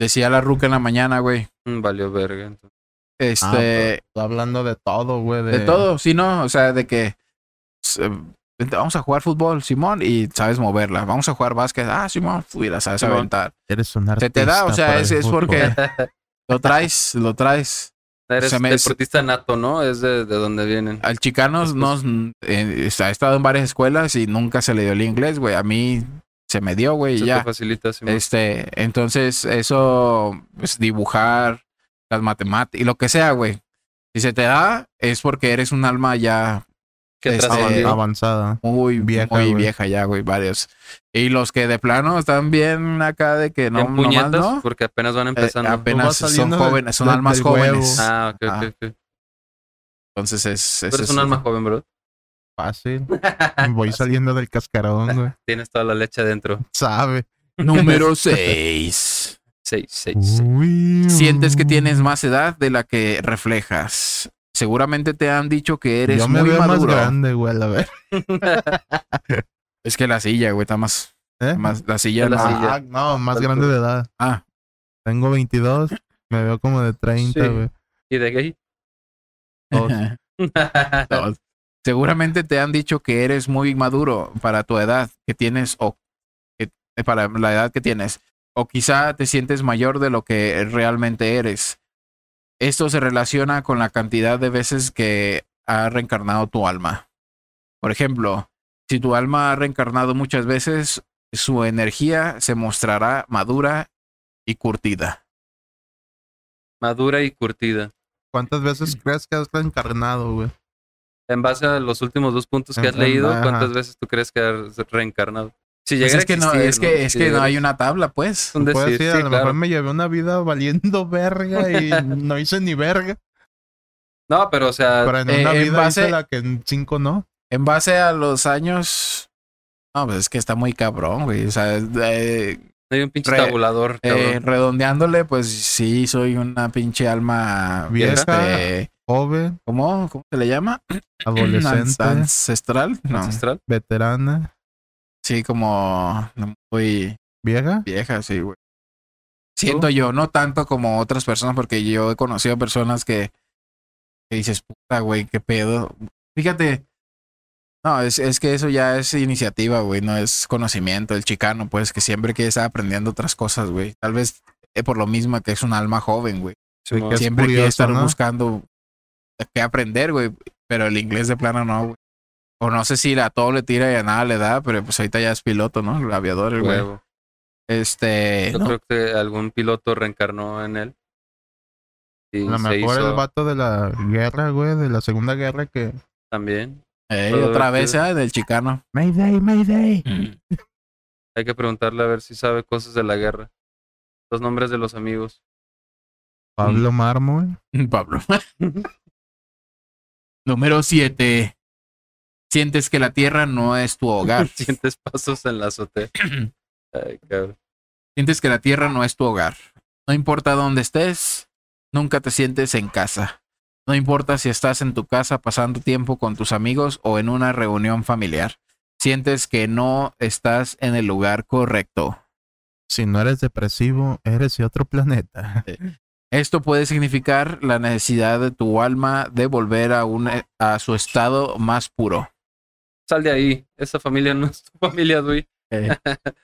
decía la ruca en la mañana, güey, Mm, Valió verga. entonces. Este, Ah, Estoy hablando de todo, güey. De, De todo, sí, ¿no? O sea, de que eh, vamos a jugar fútbol, Simón, y sabes moverla. Vamos a jugar básquet, ah, Simón, fui, la sabes Simón. aventar. Eres un artista. Se te da, o sea, es, es porque lo traes, lo traes. Eres Se me- deportista nato, ¿no? Es de, de donde vienen. Al chicano nos, eh, ha estado en varias escuelas y nunca se le dio el inglés, güey. A mí se me dio, güey, y Se te ya. facilita, Simón. Este, entonces, eso, pues, dibujar, las matemáticas, y lo que sea, güey. Si se te da, es porque eres un alma ya que este, avanzada. muy Vieja, vieja, muy vieja ya, güey, varios. Y los que de plano están bien acá de que no, En nomás puñetas, no. porque apenas van eh, empezando. apenas vas son jóvenes, son almas jóvenes. huevo. ah, ok, Ah. ok, ok. Entonces es, Tú es- eres es- un alma joven, bro. Fácil. Voy saliendo del cascarón, güey. Tienes toda la leche adentro. Sabe. Número 6. Seis, seis, seis. Uy, Sientes que tienes más edad de la que reflejas. Seguramente te han dicho que eres Yo me muy veo más maduro. grande, güey, a ver. Es que la silla, güey, está más, ¿Eh? más la silla La no- silla. Ah, no, más grande de edad. Ah, Tengo 22. Me veo como de 30, Sí. güey. ¿Y de gay? Dos. Seguramente te han dicho que eres muy maduro para tu edad que tienes o que- para la edad que tienes. O quizá te sientes mayor de lo que realmente eres. Esto se relaciona con la cantidad de veces que ha reencarnado tu alma. Por ejemplo, si tu alma ha reencarnado muchas veces, su energía se mostrará madura y curtida. Madura y curtida. ¿Cuántas veces crees que has reencarnado, güey? En base a los últimos dos puntos que has leído. ¿cuántas veces tú crees que has reencarnado? Si Pues es que no, es que, es Si que no hay una tabla, pues. Es un decir, decir, sí, a lo claro. mejor me llevé una vida valiendo verga y no hice ni verga. No, pero o sea, Pero en eh, una en vida base- hice la que en cinco no. En base a los años. No, pues es que está muy cabrón, güey. O sea, eh, hay un pinche re- tabulador, eh, redondeándole, pues sí, soy una pinche alma. Vieja. este, Joven, ¿Cómo? ¿Cómo se le llama? adolescente, Ancestral. No. Ancestral. veterana, Sí, como muy vieja. vieja, sí, güey. Siento yo, no tanto como otras personas, porque yo he conocido personas que, que dices, puta, güey, qué pedo. Fíjate, no, es, es que eso ya es iniciativa, güey, no es conocimiento. El chicano, pues, que siempre quiere estar aprendiendo otras cosas, güey. Tal vez eh, por lo mismo que es un alma joven, güey. Siempre quiere curioso, estar ¿no? buscando qué aprender, güey. Pero el inglés de plano no, güey. O no sé si a todo le tira y a nada le da, pero pues ahorita ya es piloto, ¿no? El aviador, el güey. Huevo. Este. Yo ¿no? creo que algún piloto reencarnó en él. Y A lo mejor hizo el vato de la guerra, güey, de la segunda guerra que. también. Ey, otra vez, divertido. ¿eh? Del chicano. Mayday, Mayday. Hay que preguntarle a ver si sabe cosas de la guerra. Los nombres de los amigos. Pablo Mármol. Pablo. Número 7. Sientes que la tierra no es tu hogar. Sientes pasos en la azotea. Ay, cabrón. Sientes que la tierra no es tu hogar. No importa dónde estés, nunca te sientes en casa. No importa si estás en tu casa pasando tiempo con tus amigos o en una reunión familiar. Sientes que no estás en el lugar correcto. Si no eres depresivo, eres de otro planeta. Esto puede significar la necesidad de tu alma de volver a, un, a su estado más puro. Sal de ahí. Esa familia no es tu familia, Dui. Eh,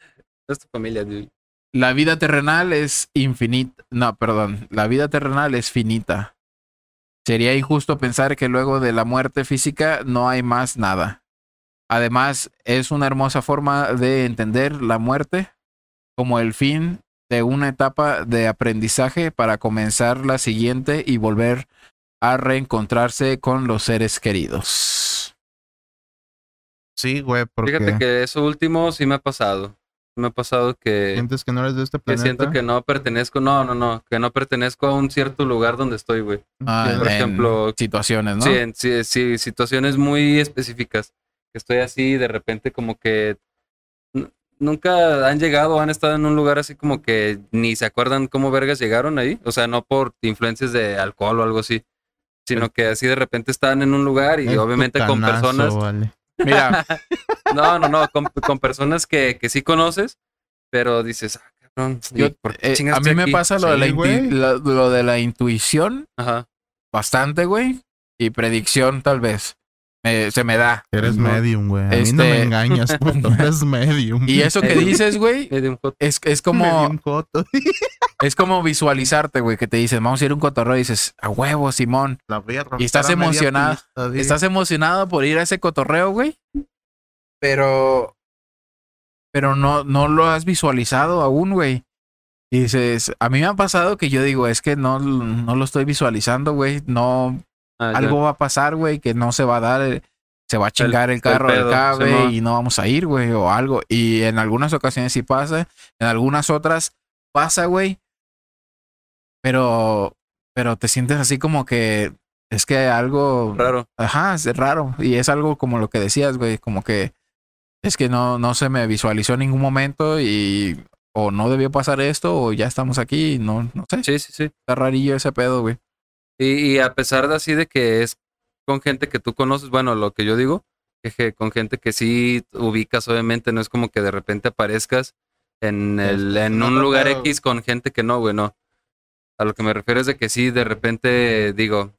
No es tu familia, Dui. La vida terrenal es infinita. No, perdón. La vida terrenal es finita. Sería injusto pensar que luego de la muerte física no hay más nada. Además, es una hermosa forma de entender la muerte como el fin de una etapa de aprendizaje para comenzar la siguiente y volver a reencontrarse con los seres queridos. Sí, güey, porque Fíjate que eso último sí me ha pasado. Me ha pasado que, sientes que no eres de este que planeta. siento que no pertenezco. No, no, no. Que no pertenezco a un cierto lugar donde estoy, güey. Ah, Por en ejemplo, situaciones, ¿no? Sí, en sí, sí, situaciones muy específicas. Que estoy así y de repente como que nunca han llegado, han estado en un lugar así como que ni se acuerdan cómo vergas llegaron ahí. O sea, no por influencias de alcohol o algo así, sino que así de repente están en un lugar y Es obviamente con personas. vale. Mira, No, no, no, con, con personas que, que sí conoces, pero dices, ah, cabrón, ¿y yo- por qué eh, a mí me aquí? pasa lo, de la güey. lo de la intuición Ajá. bastante, güey. Y predicción, tal vez. Me- se me da. Eres No. medium, güey. A mí no me Este- engañas, puto. Eres medium. Y eso que dices, güey, es, es como, Medium coto. es como visualizarte, güey, que te dicen, vamos a ir a un cotorreo y dices, a huevo, Simón. La Y estás emocionado. pista. Estás emocionado por ir a ese cotorreo, güey. Pero. Pero no, no lo has visualizado aún, güey. Y dices, a mí me ha pasado que yo digo, es que no, no lo estoy visualizando, güey. No, Ah, ya. algo va a pasar, güey, que no se va a dar. eh, Se va a chingar el, el carro del cabe Simón. y no vamos a ir, güey, o algo. Y en algunas ocasiones sí pasa, en algunas otras pasa, güey. Pero, pero te sientes así como que es que algo Raro. Ajá, es raro. Y es algo como lo que decías, güey, como que es que no, no se me visualizó en ningún momento y o no debió pasar esto o ya estamos aquí y no, no sé. Sí, sí, sí. Está rarillo ese pedo, güey. Y, y a pesar de así de que es con gente que tú conoces, bueno, lo que yo digo, que, que con gente que sí ubicas, obviamente, no es como que de repente aparezcas en, el, en un lugar. X con gente que no, güey, no. A lo que me refiero es de que sí, de repente digo,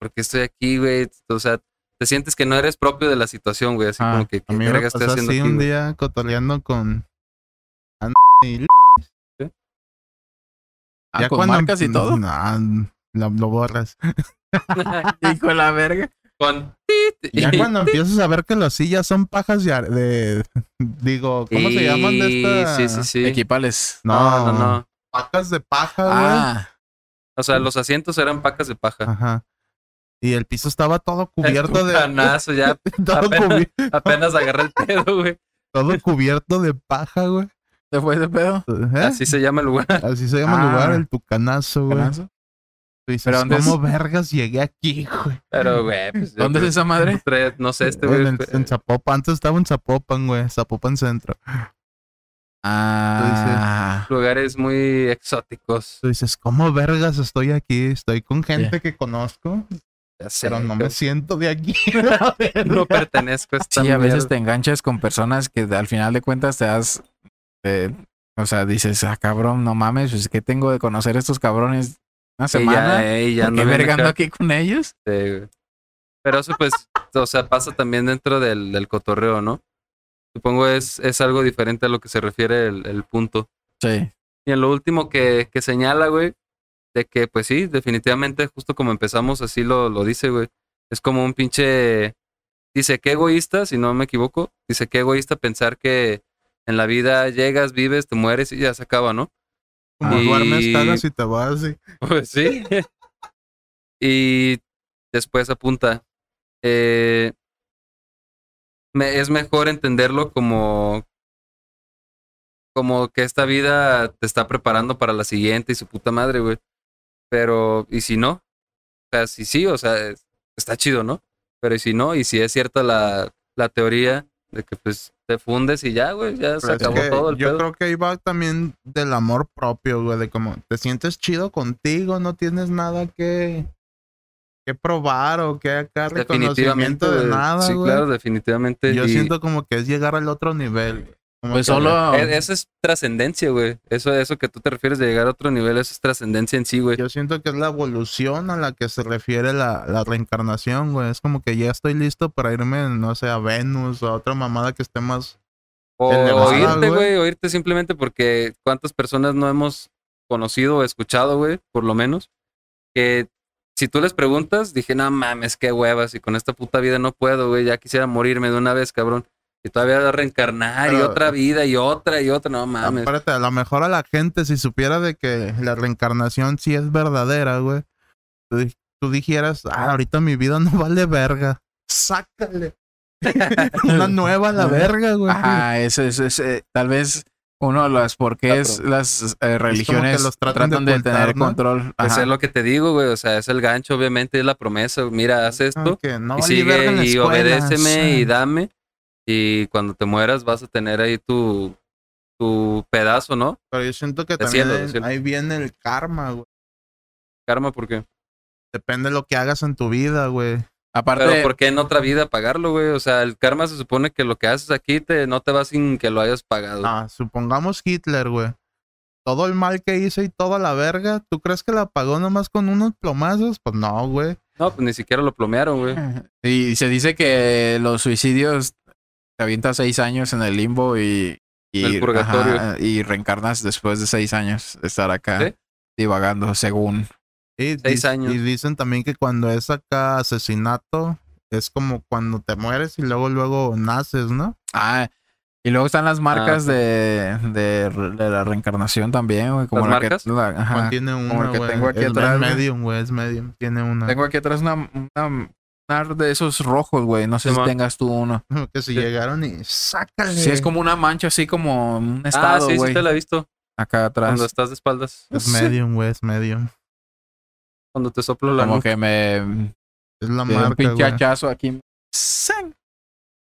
¿por qué estoy aquí, güey? O sea, te sientes que no eres propio de la situación, güey, así Ah, como que, A ¿qué mí me estoy pasó haciendo así aquí? un güey? día cotorreando con... Y Ah, con marcas y todo. No, lo, lo borras. Hijo de la verga. Con... Ya cuando empiezas a ver que las sillas son pajas de... digo, ¿cómo se llaman de Y- esta? Sí, sí, sí. Equipales. No, no, no. Pacas de paja, güey. Ah, O sea, los asientos eran pacas de paja. Ajá. Y el piso estaba todo cubierto de... Canazo, ya todo, apenas- cubi- apenas agarré el pedo, güey. todo cubierto de paja, güey. ¿se fue ese pedo? ¿Eh? Así se llama el lugar. Así se llama el Ah. lugar, el tucanazo, güey. ¿Canazo? Dices, ¿Pero dónde es? ¿cómo vergas llegué aquí, güey? Pero, güey, pues, ¿Dónde es esa madre? No sé, este, en, güey. el- fue- en Zapopan, antes estaba en Zapopan, güey. Zapopan Centro. Ah, lugares muy exóticos. Tú dices, ¿cómo vergas estoy aquí? Estoy con gente que conozco, Ya sé, pero no me siento de aquí. no pertenezco a esta sí, a veces mierda. te enganchas con personas que al final de cuentas te das. eh, o sea, dices, ah, cabrón, no mames, pues que tengo de conocer a estos cabrones una Y semana. ya, eh, y ya ¿Por qué ando bien vergando aquí con ellos? Sí. Pero eso, pues, o sea, pasa también dentro del, del cotorreo, ¿no? Supongo es, es algo diferente a lo que se refiere el, el punto. Sí. Y en lo último que, que señala, güey, de que, pues sí, definitivamente, justo como empezamos, así lo, lo dice, güey. Es como un pinche dice, qué egoísta, si no me equivoco, dice, qué egoísta pensar que en la vida llegas, vives, te mueres y ya se acaba, ¿no? Como Y- duermes, cagas y te vas. Y... Pues sí. y después apunta, eh, me- es mejor entenderlo como, como que esta vida te está preparando para la siguiente y su puta madre, güey. Pero, ¿y si no? O sea, si sí, o sea, es- está chido, ¿no? Pero ¿y si no? Y si es cierta la, la teoría de que pues te fundes y ya, güey, ya se Pero es acabó que todo el yo pedo. creo que ahí va también del amor propio, güey, de como te sientes chido contigo, no tienes nada que, que probar o que acá Definitivamente. reconocimiento de nada, sí, güey. claro, definitivamente. Yo y- siento como que es llegar al otro nivel. Pues solo. E- Eso es trascendencia, güey. Eso, eso que tú te refieres de llegar a otro nivel, eso es trascendencia en sí, güey. Yo siento que es la evolución a la que se refiere la, la reencarnación, güey. Es como que ya estoy listo para irme, no sé, a Venus o a otra mamada que esté más... O elevada, oírte, güey, oírte simplemente porque cuántas personas no hemos conocido o escuchado, güey, por lo menos, que si tú les preguntas, dije, no mames, qué huevas, y con esta puta vida no puedo, güey, ya quisiera morirme de una vez, cabrón. Y todavía reencarnar y otra vida y otra y otra, no mames. Aparte, a lo mejor a la gente, si supiera de que la reencarnación sí es verdadera, güey, tú, di- tú dijeras, ah, ahorita mi vida no vale verga. Sácale. Una nueva a la verga, güey. Ajá, eso es, es, eh, tal vez uno de los por qué es las eh, religiones los tratan tratan, de de, ocultar, tener ¿no? control. Pues Ajá. es lo que te digo, güey, o sea, es el gancho, obviamente, es la promesa. Mira, haz esto. Ah, que no y sigue y escuela, obedéceme sí. y dame. Y cuando te mueras vas a tener ahí tu, tu pedazo, ¿no? Pero yo siento que De también cielo, de cielo. ahí viene el karma, güey. Karma, ¿por qué? Depende de lo que hagas en tu vida, güey. Aparte, Pero ¿por qué en otra vida pagarlo, güey? O sea, el karma se supone que lo que haces aquí te, no te va sin que lo hayas pagado. Ah, supongamos Hitler, güey. Todo el mal que hizo y toda la verga, ¿tú crees que la pagó nomás con unos plomazos? Pues no, güey. No, pues ni siquiera lo plomearon, güey. y se dice que los suicidios te avientas seis años en el limbo y, y, El purgatorio. ajá, y reencarnas después de seis años de estar acá ¿Sí? divagando, según. Y, Seis dis- años. y dicen también que cuando es acá asesinato, es como cuando te mueres y luego, luego naces, ¿no? Ah, y luego están las marcas Ah, de, de, de la reencarnación también, güey. Como ¿Las la que- marcas? la- ajá. Juan tiene como una, el que tengo aquí es, atrás, medium, güey, es medium. Tiene una. Tengo aquí atrás una, una, una de esos rojos, güey. No sé si tengas tú uno. que si llegaron y sácale. Sí, es como una mancha, así como un ah, estado, sí, güey. sí te la he visto. acá atrás. Cuando estás de espaldas. Es medium, güey, es medium. Cuando te soplo la Como nuca. que me... Es la de un marca, pinche hachazo aquí. ¡San!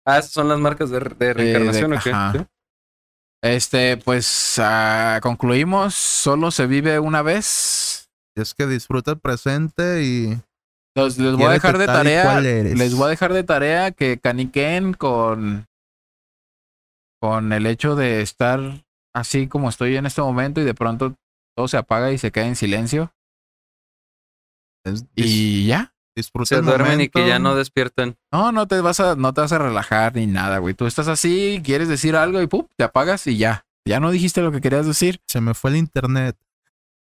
Ah, esas son las marcas de, de reencarnación, de- ¿o qué? Este, pues ah, concluimos. Solo se vive una vez. Es que disfruta el presente y. Los- les voy a dejar de tarea. Les voy a dejar de tarea que caniquen con. Con el hecho de estar así como estoy en este momento y de pronto todo se apaga y se queda en silencio. Es Y ya. disfruta Se duermen y que ya no despiertan. No, no te vas a, no te vas a relajar ni nada, güey. Tú estás así, quieres decir algo y ¡pum! te apagas y ya. Ya no dijiste lo que querías decir. Se me fue el internet.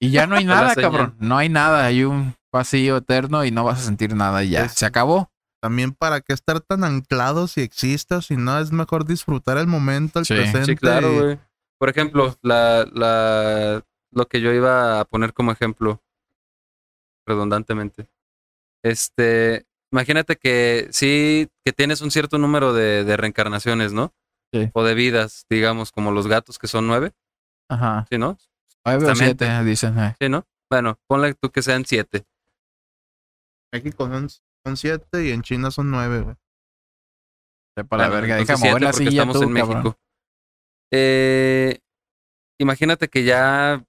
Y ya no hay nada, cabrón. No hay nada. Hay un vacío eterno y no vas a sentir nada y ya. Es- Se acabó. También para qué estar tan anclado si existas, si no es mejor disfrutar el momento, el Sí. presente. Sí, claro, y- güey. Por ejemplo, la, la, lo que yo iba a poner como ejemplo, redundantemente. Este, imagínate que sí, que tienes un cierto número de, de reencarnaciones, ¿no? Sí. O de vidas, digamos, como los gatos que son nueve, Ajá. ¿sí, no? Nueve o siete, dicen. eh. Sí, ¿no? Bueno, ponle tú que sean siete. México son, son siete y en China son nueve, güey. Sepa la Bueno, verga. Deja mover siete la silla estamos tú, en cabrón. México. Eh, imagínate que ya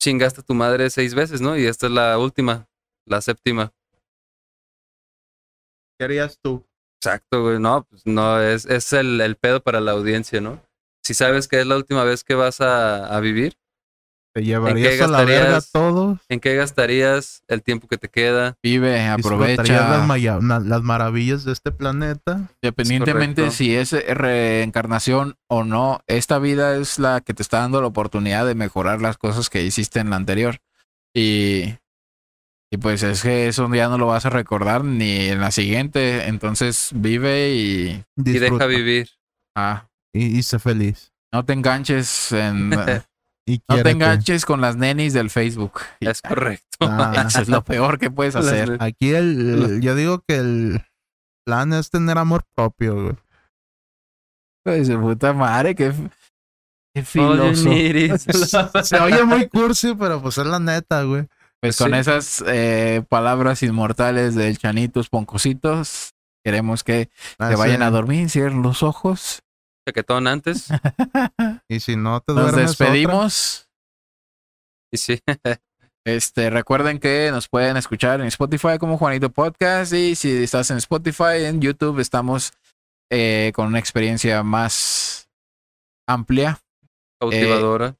chingaste a tu madre seis veces, ¿no? Y esta es la última, la séptima. ¿Qué harías tú? Exacto, güey. No, pues no, es, es el, el pedo para la audiencia, ¿no? Si sabes que es la última vez que vas a, a vivir, ¿Te llevarías a la verga todo? ¿en qué gastarías el tiempo que te queda? Vive, ¿Disfrutarías aprovecha. las, las maravillas de este planeta? Independientemente si es reencarnación o no, esta vida es la que te está dando la oportunidad de mejorar las cosas que hiciste en la anterior. Y Y pues es que eso ya no lo vas a recordar ni en la siguiente. Entonces vive y. Y Disfruta. deja vivir. Ah, Y, y sé feliz. no te enganches en. no te enganches con las nenis del Facebook. Es correcto. Ah, Eso es lo peor que puedes hacer. aquí el, el- yo digo que el plan es tener amor propio, güey. Pues puta madre, qué, qué filoso. Se oye muy cursi, pero pues es la neta, güey. Pues Sí. con esas eh, palabras inmortales del Chanitos Poncositos, queremos que Ah, se vayan sí. a dormir, cierren los ojos. Chaquetón antes. Y si no te Nos otra. despedimos. Y sí. Este, recuerden que nos pueden escuchar en Spotify como Juanito Podcast y si estás en Spotify, en YouTube estamos eh, con una experiencia más amplia Cautivadora.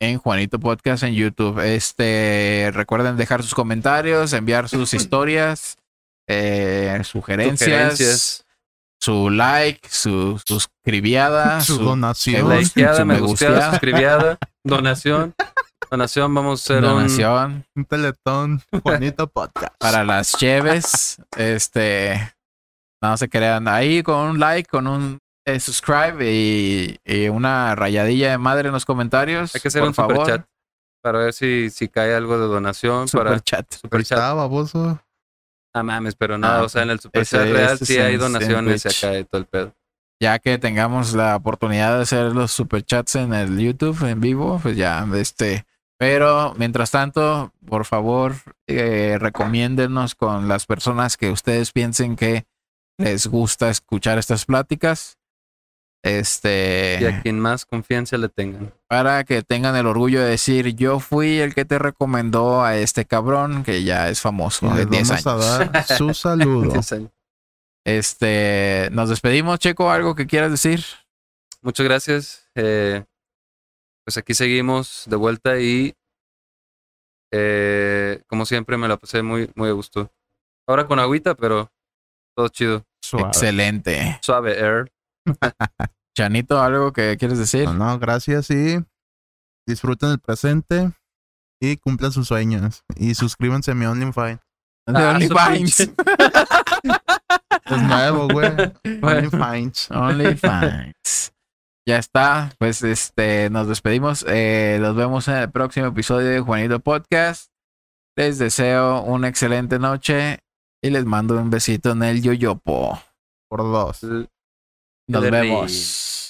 En Juanito Podcast en YouTube. Este, recuerden dejar sus comentarios, enviar sus historias, eh, sugerencias, Sugerencias. su like, su suscribiada, Su su, donación. me Likeada, su me me gusteada, suscribiada, donación. Donación, vamos a hacer un. donación Un teletón. Bonito podcast. para las cheves. Este, no se crean ahí con un like, con un eh, subscribe y, y una rayadilla de madre en los comentarios. Hay que hacer por un favor. super chat para ver si, si cae algo de donación. Super para chat. Ahí super chat. está, baboso. Ah, mames, pero no, Ah, o sea, en el super ese- chat real ese sí hay en- donaciones y acá de todo el pedo. ya que tengamos la oportunidad de hacer los superchats en el YouTube en vivo, pues ya, este. Pero mientras tanto, por favor, eh, recomiéndenos con las personas que ustedes piensen que les gusta escuchar estas pláticas. Este, Y a quien más confianza le tengan. para que tengan el orgullo de decir, yo fui el que te recomendó a este cabrón que ya es Y famoso de les 10 vamos años. a dar su saludo. Este, nos despedimos, Checo, algo que quieras decir. Muchas gracias. eh, pues aquí seguimos de vuelta y eh, como siempre me la pasé muy, muy a gusto. Ahora con agüita, pero todo chido. Suave. Excelente. Suave air. Chanito, algo que quieres decir. No, no, gracias y disfruten el presente y cumplan sus sueños. Y suscríbanse a mi OnlyFans. De Ah. Es nuevo, güey. OnlyFans. OnlyFans. Ya está. Pues este, nos despedimos. Eh, los vemos en el próximo episodio de Juanito Podcast. Les deseo una excelente noche y les mando un besito en el yoyopo. Por dos. Nos vemos.